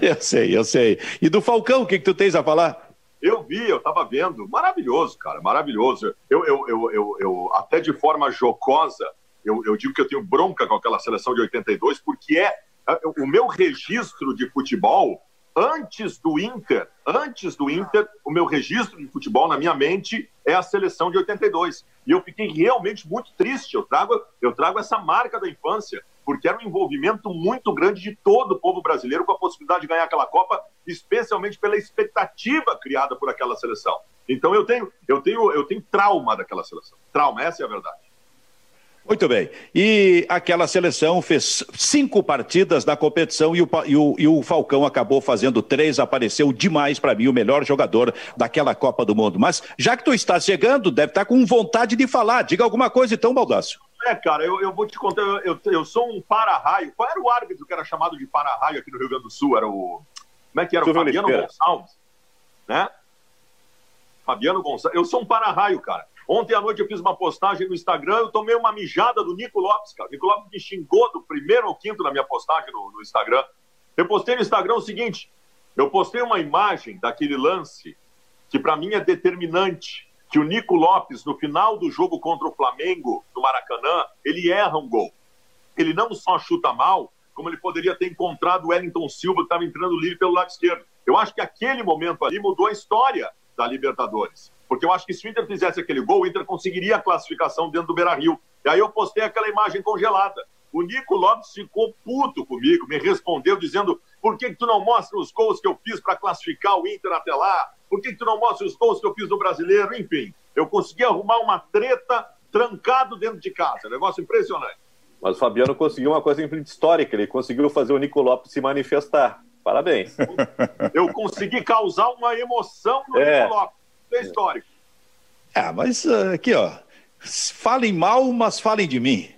[SPEAKER 1] Eu sei, eu sei. E do Falcão, o que, que tu tens a falar?
[SPEAKER 5] Eu vi, eu estava vendo. Maravilhoso, cara, maravilhoso. Eu, eu, eu, eu, eu até de forma jocosa, eu, eu digo que eu tenho bronca com aquela seleção de 82, porque é, é o meu registro de futebol antes do Inter, antes do Inter, o meu registro de futebol na minha mente é a seleção de 82. E eu fiquei realmente muito triste. Eu trago, eu trago essa marca da infância, porque era um envolvimento muito grande de todo o povo brasileiro com a possibilidade de ganhar aquela Copa, especialmente pela expectativa criada por aquela seleção. Então eu tenho, eu tenho, eu tenho trauma daquela seleção. Trauma, essa é a verdade.
[SPEAKER 1] Muito bem. E aquela seleção fez cinco partidas na competição e o, e o, e o Falcão acabou fazendo três, apareceu demais para mim, o melhor jogador daquela Copa do Mundo. Mas já que tu está chegando, deve estar com vontade de falar. Diga alguma coisa então, Baldassio.
[SPEAKER 5] É, cara, eu, eu vou te contar, eu, eu, eu sou um para-raio. Qual era o árbitro que era chamado de para-raio aqui no Rio Grande do Sul? Era o. Como é que era? O Fabiano Gonçalves. Né? Fabiano Gonçalves. Eu sou um para-raio, cara. Ontem à noite eu fiz uma postagem no Instagram, eu tomei uma mijada do Nico Lopes, cara. O Nico Lopes me xingou do primeiro ao quinto na minha postagem no, no Instagram. Eu postei no Instagram o seguinte: eu postei uma imagem daquele lance que para mim é determinante, que o Nico Lopes, no final do jogo contra o Flamengo, no Maracanã, ele erra um gol. Ele não só chuta mal, como ele poderia ter encontrado o Wellington Silva, que estava entrando livre pelo lado esquerdo. Eu acho que aquele momento ali mudou a história da Libertadores. Porque eu acho que se o Inter fizesse aquele gol, o Inter conseguiria a classificação dentro do Beira Rio. E aí eu postei aquela imagem congelada. O Nico Lopes ficou puto comigo, me respondeu dizendo: por que, que tu não mostra os gols que eu fiz para classificar o Inter até lá? Por que, que tu não mostra os gols que eu fiz no brasileiro? Enfim, eu consegui arrumar uma treta trancado dentro de casa. Negócio impressionante.
[SPEAKER 4] Mas o Fabiano conseguiu uma coisa histórica, ele conseguiu fazer o Nico Lopes se manifestar. Parabéns.
[SPEAKER 5] Eu consegui causar uma emoção no é. Nico Lopes. É histórico.
[SPEAKER 1] É, mas uh, aqui, ó. Falem mal, mas falem de mim.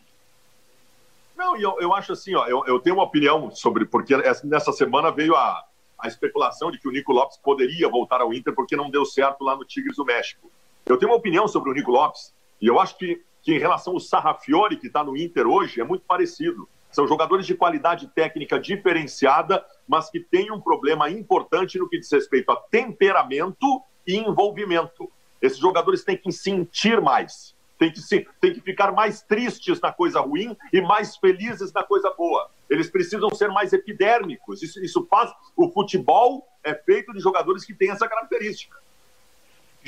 [SPEAKER 5] Não, eu, eu acho assim, ó, eu, eu tenho uma opinião sobre, porque nessa semana veio a, a especulação de que o Nico Lopes poderia voltar ao Inter porque não deu certo lá no Tigres do México. Eu tenho uma opinião sobre o Nico Lopes, e eu acho que, que em relação ao Sarrafiore, que está no Inter hoje, é muito parecido. São jogadores de qualidade técnica diferenciada, mas que têm um problema importante no que diz respeito a temperamento e envolvimento. Esses jogadores têm que sentir mais, têm que, se, têm que ficar mais tristes na coisa ruim e mais felizes na coisa boa. Eles precisam ser mais epidérmicos. Isso, isso faz. O futebol é feito de jogadores que têm essa característica.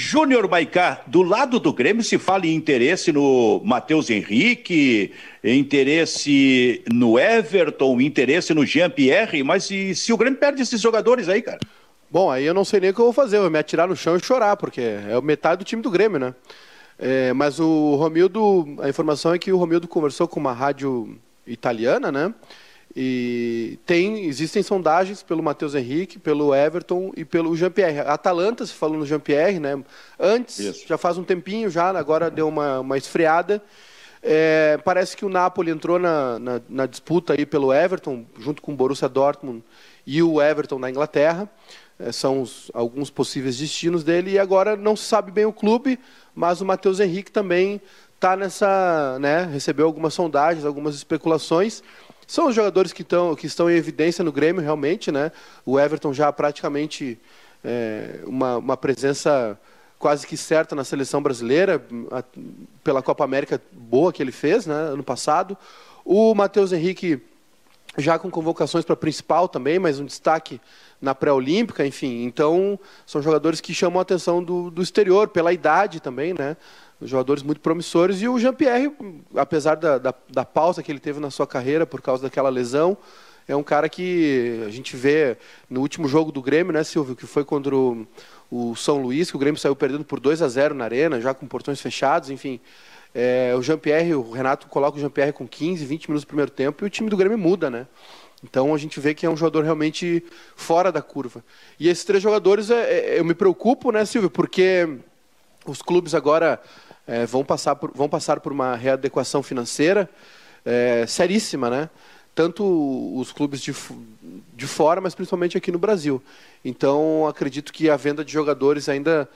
[SPEAKER 1] Júnior Maicá, do lado do Grêmio se fala em interesse no Matheus Henrique, interesse no Everton, interesse no Jean-Pierre, mas se, se o Grêmio perde esses jogadores aí, cara?
[SPEAKER 2] Bom, aí eu não sei nem o que eu vou fazer, eu vou me atirar no chão e chorar, porque é metade do time do Grêmio, né? É, mas o Romildo, a informação é que o Romildo conversou com uma rádio italiana, né? E tem, existem sondagens pelo Matheus Henrique, pelo Everton e pelo Jean-Pierre. A Atalanta, se falou no Jean-Pierre, né? Antes, Isso. já faz um tempinho já, agora deu uma, uma esfriada. É, parece que o Napoli entrou na, na, na, disputa aí pelo Everton, junto com o Borussia Dortmund e o Everton na Inglaterra. É, são os, alguns possíveis destinos dele. E agora não se sabe bem o clube, mas o Matheus Henrique também está nessa, né, recebeu algumas sondagens, algumas especulações. São os jogadores que, tão, que estão em evidência no Grêmio, realmente. Né? O Everton já praticamente é, uma, uma presença quase que certa na seleção brasileira, a, pela Copa América boa que ele fez né, ano passado. O Matheus Henrique já com convocações para principal também, mas um destaque na pré-olímpica, enfim. Então, são jogadores que chamam a atenção do, do exterior, pela idade também, né? Jogadores muito promissores. E o Jean-Pierre, apesar da, da, da pausa que ele teve na sua carreira por causa daquela lesão, é um cara que a gente vê no último jogo do Grêmio, né, Silvio, que foi contra o, o São Luís, que o Grêmio saiu perdendo por 2 a 0 na arena, já com portões fechados, enfim. É, o Jean-Pierre, o Renato coloca o Jean-Pierre com 15, 20 minutos no primeiro tempo e o time do Grêmio muda, né? Então a gente vê que é um jogador realmente fora da curva. E esses três jogadores, é, é, eu me preocupo, né, Silvio, porque os clubes agora é, vão, passar por, vão passar por uma readequação financeira é, seríssima, né? Tanto os clubes de, de fora, mas principalmente aqui no Brasil. Então acredito que a venda de jogadores ainda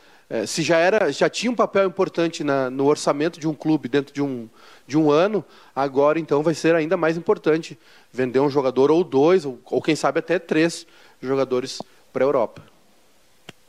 [SPEAKER 2] se já era, já tinha um papel importante na, no orçamento de um clube dentro de um, de um ano, agora então vai ser ainda mais importante vender um jogador ou dois, ou, ou quem sabe até três jogadores para a Europa.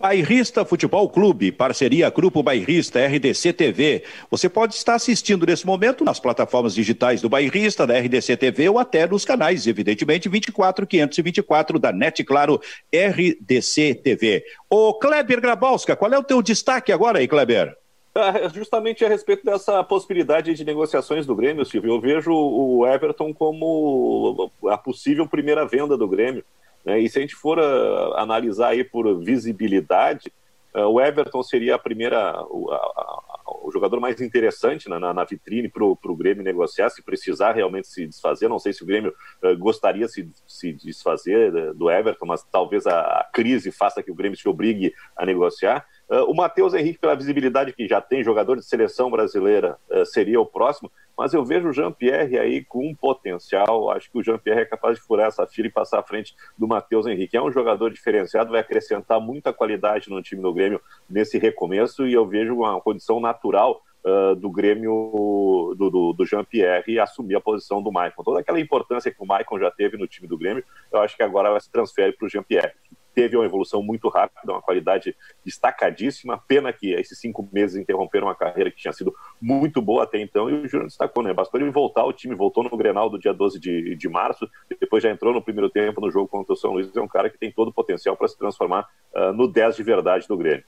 [SPEAKER 1] Bairrista Futebol Clube, parceria Grupo Bairrista RDC TV. Você pode estar assistindo nesse momento nas plataformas digitais do Bairrista, da RDC TV ou até nos canais, evidentemente, 24 524 da NET Claro RDC TV. Ô Kleber Grabowska, qual é o teu destaque agora aí, Kleber?
[SPEAKER 4] É, justamente a respeito dessa possibilidade de negociações do Grêmio, Silvio. Eu vejo o Everton como a possível primeira venda do Grêmio. Né? E se a gente for uh, analisar aí por visibilidade, uh, o Everton seria a primeira, o, a, a, o jogador mais interessante na, na, na vitrine para o Grêmio negociar, se precisar realmente se desfazer. Não sei se o Grêmio uh, gostaria se, se desfazer do Everton, mas talvez a, a, crise faça que o Grêmio se obrigue a negociar. Uh, o Matheus Henrique, pela visibilidade que já tem, jogador de seleção brasileira, uh, seria o próximo, mas eu vejo o Jean-Pierre aí com um potencial. Acho que o Jean-Pierre é capaz de furar essa fila e passar à frente do Matheus Henrique. É um jogador diferenciado, vai acrescentar muita qualidade no time do Grêmio nesse recomeço e eu vejo uma condição natural uh, do Grêmio, do, do, do Jean-Pierre, assumir a posição do Maicon. Toda aquela importância que o Maicon já teve no time do Grêmio, eu acho que agora vai se transfere para o Jean-Pierre teve uma evolução muito rápida, uma qualidade destacadíssima. Pena que esses cinco meses interromperam uma carreira que tinha sido muito boa até então e o Júnior destacou, né? Bastou ele voltar, o time voltou no Grenal do dia 12 de, de março, depois já entrou no primeiro tempo no jogo contra o São Luís. É um cara que tem todo o potencial para se transformar uh, no 10 de verdade do Grêmio.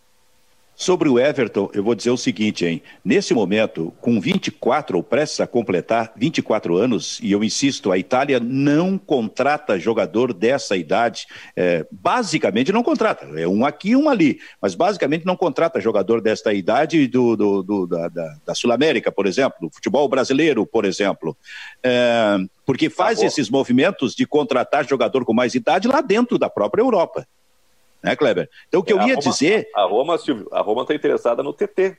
[SPEAKER 1] Sobre o Everton, eu vou dizer o seguinte, hein? Nesse momento, com 24 ou prestes a completar 24 anos, e eu insisto, a Itália não contrata jogador dessa idade. É, basicamente não contrata. É um aqui e um ali. Mas basicamente não contrata jogador desta idade do, do, do da, da, da Sul-América, por exemplo, do futebol brasileiro, por exemplo. É, porque faz esses movimentos de contratar jogador com mais idade lá dentro da própria Europa né, Kleber? Então, o que é, eu ia
[SPEAKER 4] Roma,
[SPEAKER 1] dizer.
[SPEAKER 4] A Roma, Silvio, a Roma está interessada no TT,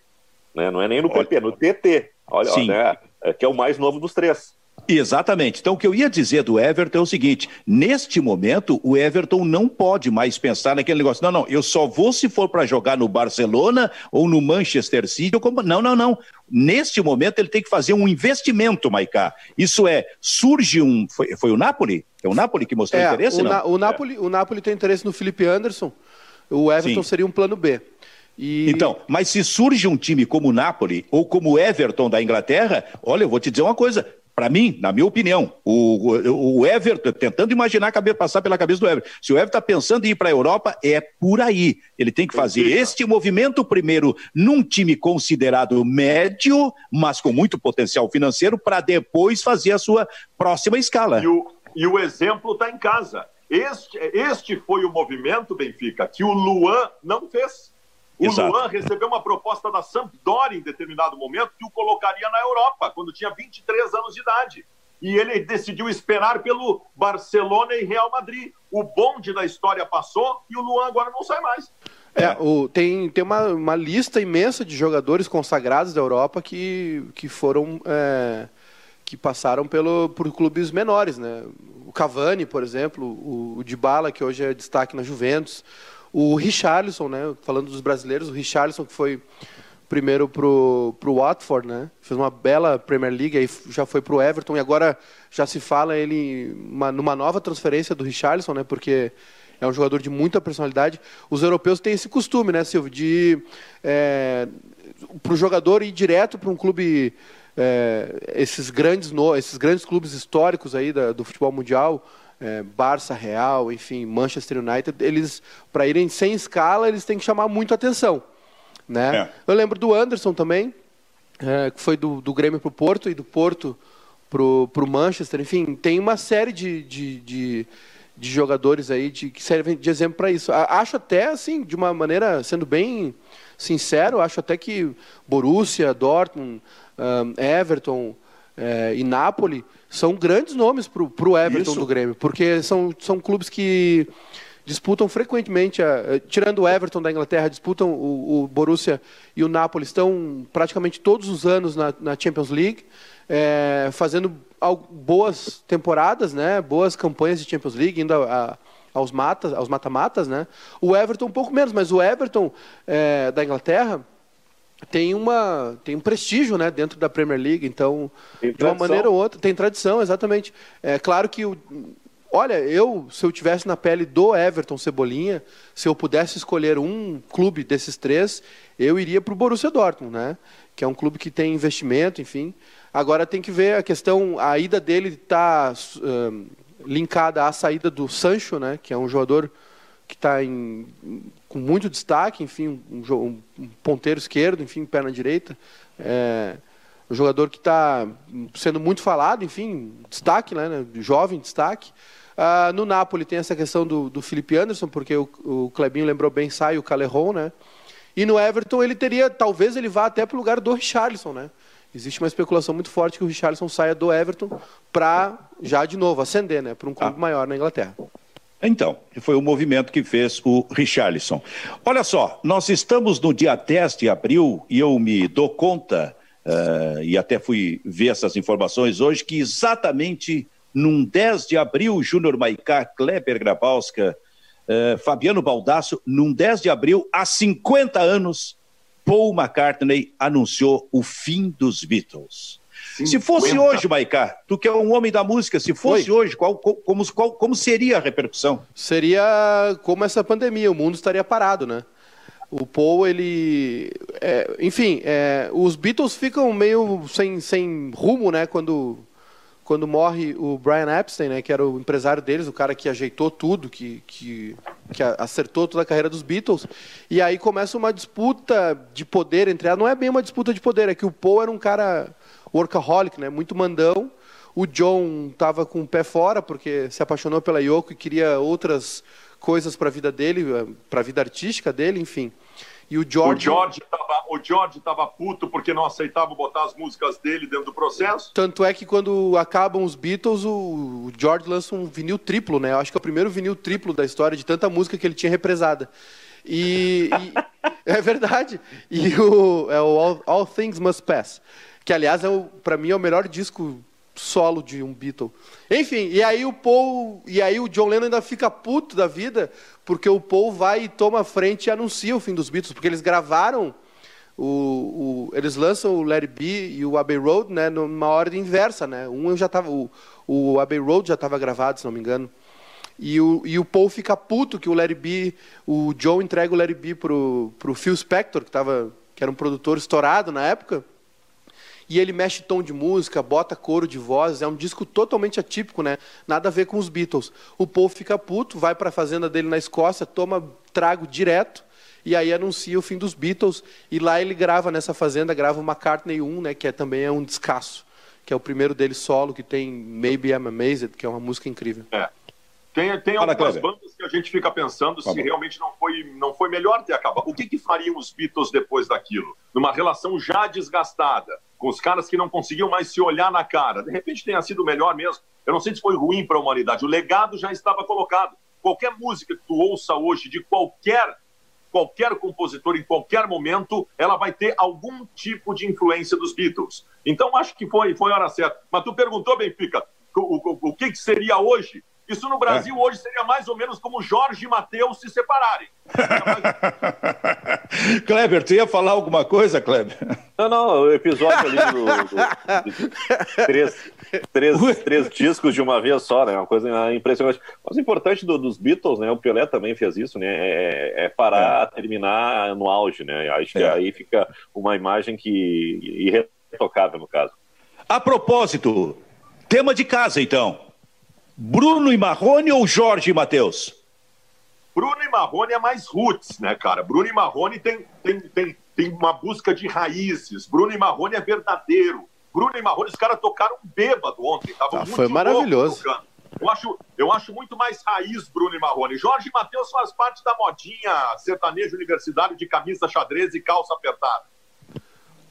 [SPEAKER 4] né? não é nem no PP, é no TT. Olha, Sim. né? É, que é o mais novo dos três.
[SPEAKER 1] Exatamente. Então, o que eu ia dizer do Everton é o seguinte: neste momento, o Everton não pode mais pensar naquele negócio. Não, não, eu só vou se for para jogar no Barcelona ou no Manchester City. Não, não, não. Neste momento, ele tem que fazer um investimento, Maicá. Isso é, surge um. Foi, foi o Napoli? É o Napoli que mostrou é, interesse?
[SPEAKER 2] O,
[SPEAKER 1] não?
[SPEAKER 2] Na, o, Napoli, é. o Napoli tem interesse no Felipe Anderson. O Everton Sim. seria um plano B.
[SPEAKER 1] E... Então, mas se surge um time como o Napoli ou como o Everton da Inglaterra, olha, eu vou te dizer uma coisa: para mim, na minha opinião, o, o Everton, tentando imaginar passar pela cabeça do Everton, se o Everton está pensando em ir para a Europa, é por aí. Ele tem que fazer este movimento primeiro num time considerado médio, mas com muito potencial financeiro, para depois fazer a sua próxima escala.
[SPEAKER 5] E o, e o exemplo está em casa. Este, este foi o movimento, Benfica, que o Luan não fez. O Exato. Luan recebeu uma proposta da Sampdoria em determinado momento que o colocaria na Europa, quando tinha 23 anos de idade. E ele decidiu esperar pelo Barcelona e Real Madrid. O bonde da história passou e o Luan agora não sai mais.
[SPEAKER 2] É, o, tem, tem uma, uma lista imensa de jogadores consagrados da Europa que, que foram. É, que passaram pelo, por clubes menores, né? O Cavani, por exemplo, o, o Dybala, que hoje é destaque na Juventus, o Richarlison, né? Falando dos brasileiros, o Richarlison que foi primeiro pro, pro Watford, né? Fez uma bela Premier League, aí já foi pro Everton e agora já se fala ele uma, numa nova transferência do Richarlison, né? Porque é um jogador de muita personalidade. Os europeus têm esse costume, né, Silvio, de é, para o jogador ir direto para um clube, é, esses grandes no, esses grandes clubes históricos aí da, do futebol mundial é, Barça, Real, enfim, Manchester United, eles para irem sem escala eles têm que chamar muito atenção, né? É. Eu lembro do Anderson também, é, que foi do, do Grêmio para o Porto e do Porto para o Manchester, enfim, tem uma série de, de, de, de jogadores aí de, que servem de exemplo para isso. Acho até assim, de uma maneira sendo bem sincero, acho até que Borussia, Dortmund, um, Everton é, e Napoli são grandes nomes para o Everton Isso. do Grêmio, porque são, são clubes que disputam frequentemente, a, tirando o Everton da Inglaterra, disputam o, o, Borussia e o Napoli, estão praticamente todos os anos na, na Champions League, é, fazendo boas temporadas, né, boas campanhas de Champions League, indo a, a aos matas, aos mata-matas, né? O Everton um pouco menos, mas o Everton é, da Inglaterra tem uma tem um prestígio né dentro da Premier League então de uma maneira ou outra tem tradição exatamente. É claro que o, olha eu se eu tivesse na pele do Everton Cebolinha se eu pudesse escolher um clube desses três eu iria para o Borussia Dortmund né que é um clube que tem investimento enfim. Agora tem que ver a questão a ida dele está uh, linkada à saída do Sancho né que é um jogador que está com muito destaque, enfim, um, um, um, ponteiro esquerdo, enfim, perna direita. É, um jogador que está sendo muito falado, enfim, destaque, né, né jovem destaque. Ah, no Napoli tem essa questão do, do Felipe Anderson, porque o, o Clebinho lembrou bem, sai o Calerron, né? E no Everton ele teria, talvez ele vá até para o lugar do Richarlison, né? Existe uma especulação muito forte que o Richarlison saia do Everton para, já de novo, ascender, né? Para um clube ah. maior na Inglaterra.
[SPEAKER 1] Então, foi o movimento que fez o Richarlison. Olha só, nós estamos no dia 10 de abril e eu me dou conta, uh, e até fui ver essas informações hoje, que exatamente num 10 de abril, Júnior Maicá, Kleber Grabowska, uh, Fabiano Baldasso, num 10 de abril, há 50 anos, Paul McCartney anunciou o fim dos Beatles. 50. Se fosse hoje, Maicá, tu que é um homem da música, se fosse Oi. hoje, qual, como, qual, como seria a repercussão?
[SPEAKER 2] Seria como essa pandemia, o mundo estaria parado, né? O Paul, ele. É, enfim, é, os Beatles ficam meio sem, sem rumo, né? Quando, quando morre o Brian Epstein, né? Que era o empresário deles, o cara que ajeitou tudo, que, que, que acertou toda a carreira dos Beatles. E aí começa uma disputa de poder entre elas. Não é bem uma disputa de poder, é que o Paul era um cara workaholic, né? Muito mandão. O John estava com o pé fora porque se apaixonou pela Yoko e queria outras coisas para a vida dele, para a vida artística dele, enfim.
[SPEAKER 5] E o George. O George estava puto porque não aceitava botar as músicas dele dentro do processo.
[SPEAKER 2] Tanto é que quando acabam os Beatles, o George lança um vinil triplo, né? Eu acho que é o primeiro vinil triplo da história de tanta música que ele tinha represada. E é verdade. E o, é o All, All Things Must Pass que aliás é para mim é o melhor disco solo de um Beatle. Enfim, e aí o Paul, e aí o John Lennon ainda fica puto da vida, porque o Paul vai e toma a frente e anuncia o fim dos Beatles, porque eles gravaram o, o eles lançam o Let It Be e o Abbey Road, né, numa ordem inversa, né? Um já tava o, o Abbey Road já estava gravado, se não me engano. E o, e o Paul fica puto que o It Be, o John entrega o It Be pro, pro Phil Spector, que, tava, que era um produtor estourado na época, e ele mexe tom de música, bota coro de vozes, é um disco totalmente atípico, né? Nada a ver com os Beatles. O Paul fica puto, vai para a fazenda dele na Escócia, toma trago direto e aí anuncia o fim dos Beatles e lá ele grava nessa fazenda, grava o McCartney 1, né, que é também é um descasso, que é o primeiro dele solo que tem Maybe I'm Amazed, que é uma música incrível.
[SPEAKER 5] É. Tem, tem algumas bandas que a gente fica pensando se realmente não foi, não foi melhor ter acabado. O que, que fariam os Beatles depois daquilo? Numa relação já desgastada, com os caras que não conseguiam mais se olhar na cara. De repente tenha sido melhor mesmo. Eu não sei se foi ruim para a humanidade. O legado já estava colocado. Qualquer música que tu ouça hoje de qualquer qualquer compositor em qualquer momento, ela vai ter algum tipo de influência dos Beatles. Então acho que foi foi hora certa. Mas tu perguntou, Benfica, o, o, o que, que seria hoje? Isso no Brasil é. hoje seria mais ou menos como Jorge e Matheus se separarem.
[SPEAKER 1] Kleber, tu ia falar alguma coisa, Kleber?
[SPEAKER 4] Não, não, o episódio ali do, do três, três, três discos de uma vez só, né? Uma coisa impressionante. Mas o importante do, dos Beatles, né? O Pelé também fez isso, né? É, é parar, é. terminar no auge, né? Acho que é. aí fica uma imagem que irretocável no caso.
[SPEAKER 1] A propósito, tema de casa, então. Bruno e Marrone ou Jorge e Matheus?
[SPEAKER 5] Bruno e Marrone é mais roots, né, cara? Bruno e Marrone tem, tem, tem, tem uma busca de raízes. Bruno e Marrone é verdadeiro. Bruno e Marrone, os caras tocaram bêbado ontem. Tava ah,
[SPEAKER 2] foi maravilhoso.
[SPEAKER 5] Eu acho, eu acho muito mais raiz Bruno e Marrone. Jorge e Matheus faz parte da modinha sertanejo universitário de camisa xadrez e calça apertada.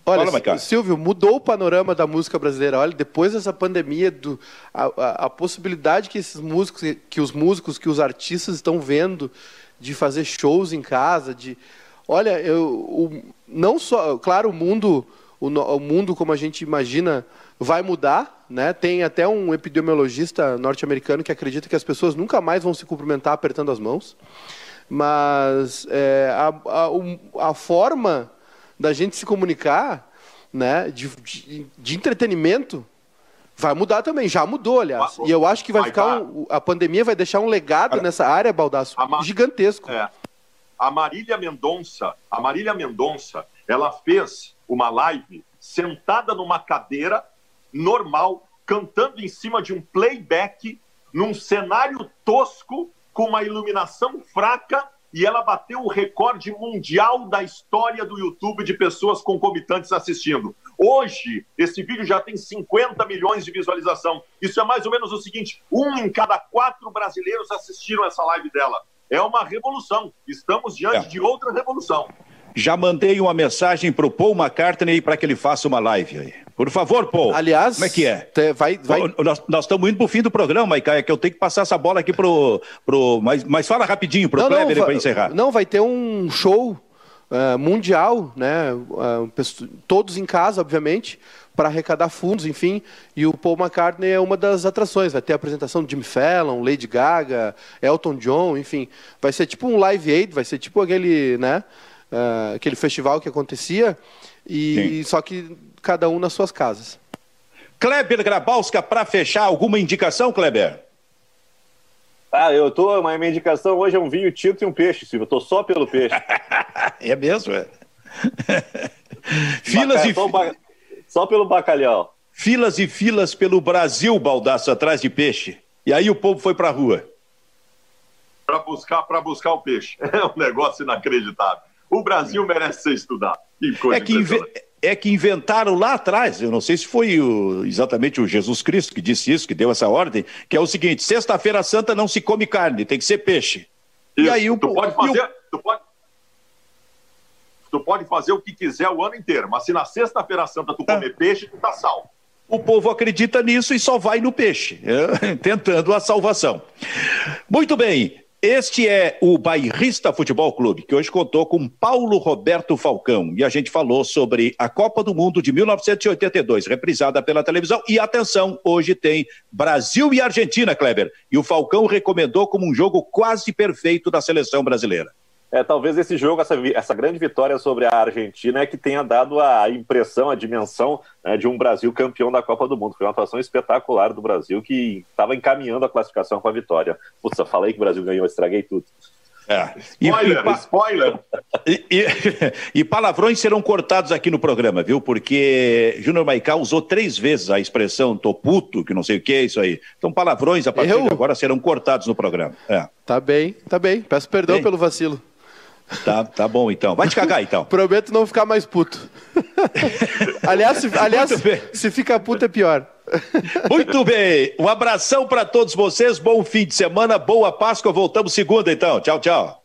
[SPEAKER 2] Olha, Fala, Silvio, mudou o panorama da música brasileira. Olha, depois dessa pandemia, do, a, a, a, possibilidade que esses músicos, que os músicos, que os artistas estão vendo de fazer shows em casa, de, olha, eu, o, não só, claro, o mundo, o, o mundo como a gente imagina vai mudar, né? Tem até um epidemiologista norte-americano que acredita que as pessoas nunca mais vão se cumprimentar apertando as mãos, mas é, a, a, a forma da gente se comunicar, né, de, de, de entretenimento, vai mudar também. Já mudou, aliás. E eu acho que vai, vai ficar. Um, a pandemia vai deixar um legado Cara, nessa área, Baldaço, gigantesco.
[SPEAKER 5] É. A Marília Mendonça, a Marília Mendonça, ela fez uma live sentada numa cadeira normal, cantando em cima de um playback, num cenário tosco, com uma iluminação fraca e ela bateu o recorde mundial da história do YouTube de pessoas concomitantes assistindo. Hoje, esse vídeo já tem 50 milhões de visualização. Isso é mais ou menos o seguinte: um em cada quatro brasileiros assistiram essa live dela. É uma revolução. Estamos diante é. de outra revolução.
[SPEAKER 1] Já mandei uma mensagem para o Paul McCartney para que ele faça uma live aí. Por favor, Paul.
[SPEAKER 2] Aliás,
[SPEAKER 1] como é que é?
[SPEAKER 2] Vai, vai...
[SPEAKER 1] Nós, nós estamos indo para o fim do programa, Maica, é que eu tenho que passar essa bola aqui pro. pro mas, mas fala rapidinho pro Kleber para encerrar.
[SPEAKER 2] Não, vai ter um show uh, mundial, né? Uh, todos em casa, obviamente, para arrecadar fundos, enfim. E o Paul McCartney é uma das atrações. Vai ter a apresentação de Jimmy Fallon, Lady Gaga, Elton John, enfim. Vai ser tipo um Live Aid, vai ser tipo aquele, né? Uh, aquele festival que acontecia. E Sim. só que cada um nas suas casas.
[SPEAKER 1] Kleber Grabowska, para fechar, alguma indicação, Kleber?
[SPEAKER 4] Ah, eu tô. Mas minha indicação hoje é um vinho tinto e um peixe, Silvio. Eu tô só pelo peixe.
[SPEAKER 1] é mesmo, é? Filas Baca... e. Só, ba...
[SPEAKER 4] só pelo bacalhau.
[SPEAKER 1] Filas e filas pelo Brasil, Baldaço, atrás de peixe. E aí o povo foi pra rua.
[SPEAKER 5] Para buscar, para buscar o peixe. É um negócio inacreditável. O Brasil merece ser estudado.
[SPEAKER 1] Que coisa é que inve é que inventaram lá atrás, eu não sei se foi o, exatamente o Jesus Cristo que disse isso, que deu essa ordem, que é o seguinte: sexta-feira santa não se come carne, tem que ser peixe.
[SPEAKER 5] Isso. E aí o, tu pode fazer, o... tu pode, tu pode fazer o que quiser o ano inteiro, mas se na sexta-feira santa tu comer ah. peixe, tu tá salvo.
[SPEAKER 1] O povo acredita nisso e só vai no peixe, tentando a salvação. Muito bem, este é o Bairrista Futebol Clube, que hoje contou com Paulo Roberto Falcão. E a gente falou sobre a Copa do Mundo de 1982, reprisada pela televisão. E atenção, hoje tem Brasil e Argentina, Kleber. E o Falcão recomendou como um jogo quase perfeito da seleção brasileira
[SPEAKER 4] é, talvez esse jogo, essa, essa grande vitória sobre a Argentina é que tenha dado a impressão, a dimensão né, de um Brasil campeão da Copa do Mundo. Foi uma atuação espetacular do Brasil que estava encaminhando a classificação com a vitória. Putz, eu falei que o Brasil ganhou, estraguei tudo.
[SPEAKER 1] É. Spoiler, e, spoiler. E, e, e, palavrões serão cortados aqui no programa, viu? Porque Júnior Maicá usou três vezes a expressão tô puto, que não sei o que é isso aí. Então palavrões a partir eu? de agora serão cortados no programa. É.
[SPEAKER 2] Tá bem, tá bem. Peço perdão bem. pelo vacilo.
[SPEAKER 1] Tá, tá bom então. Vai te cagar então.
[SPEAKER 2] Prometo não ficar mais puto. aliás, se, aliás se fica puto é pior.
[SPEAKER 1] Muito bem. Um abração para todos vocês. Bom fim de semana, boa Páscoa. Voltamos segunda então. Tchau, tchau.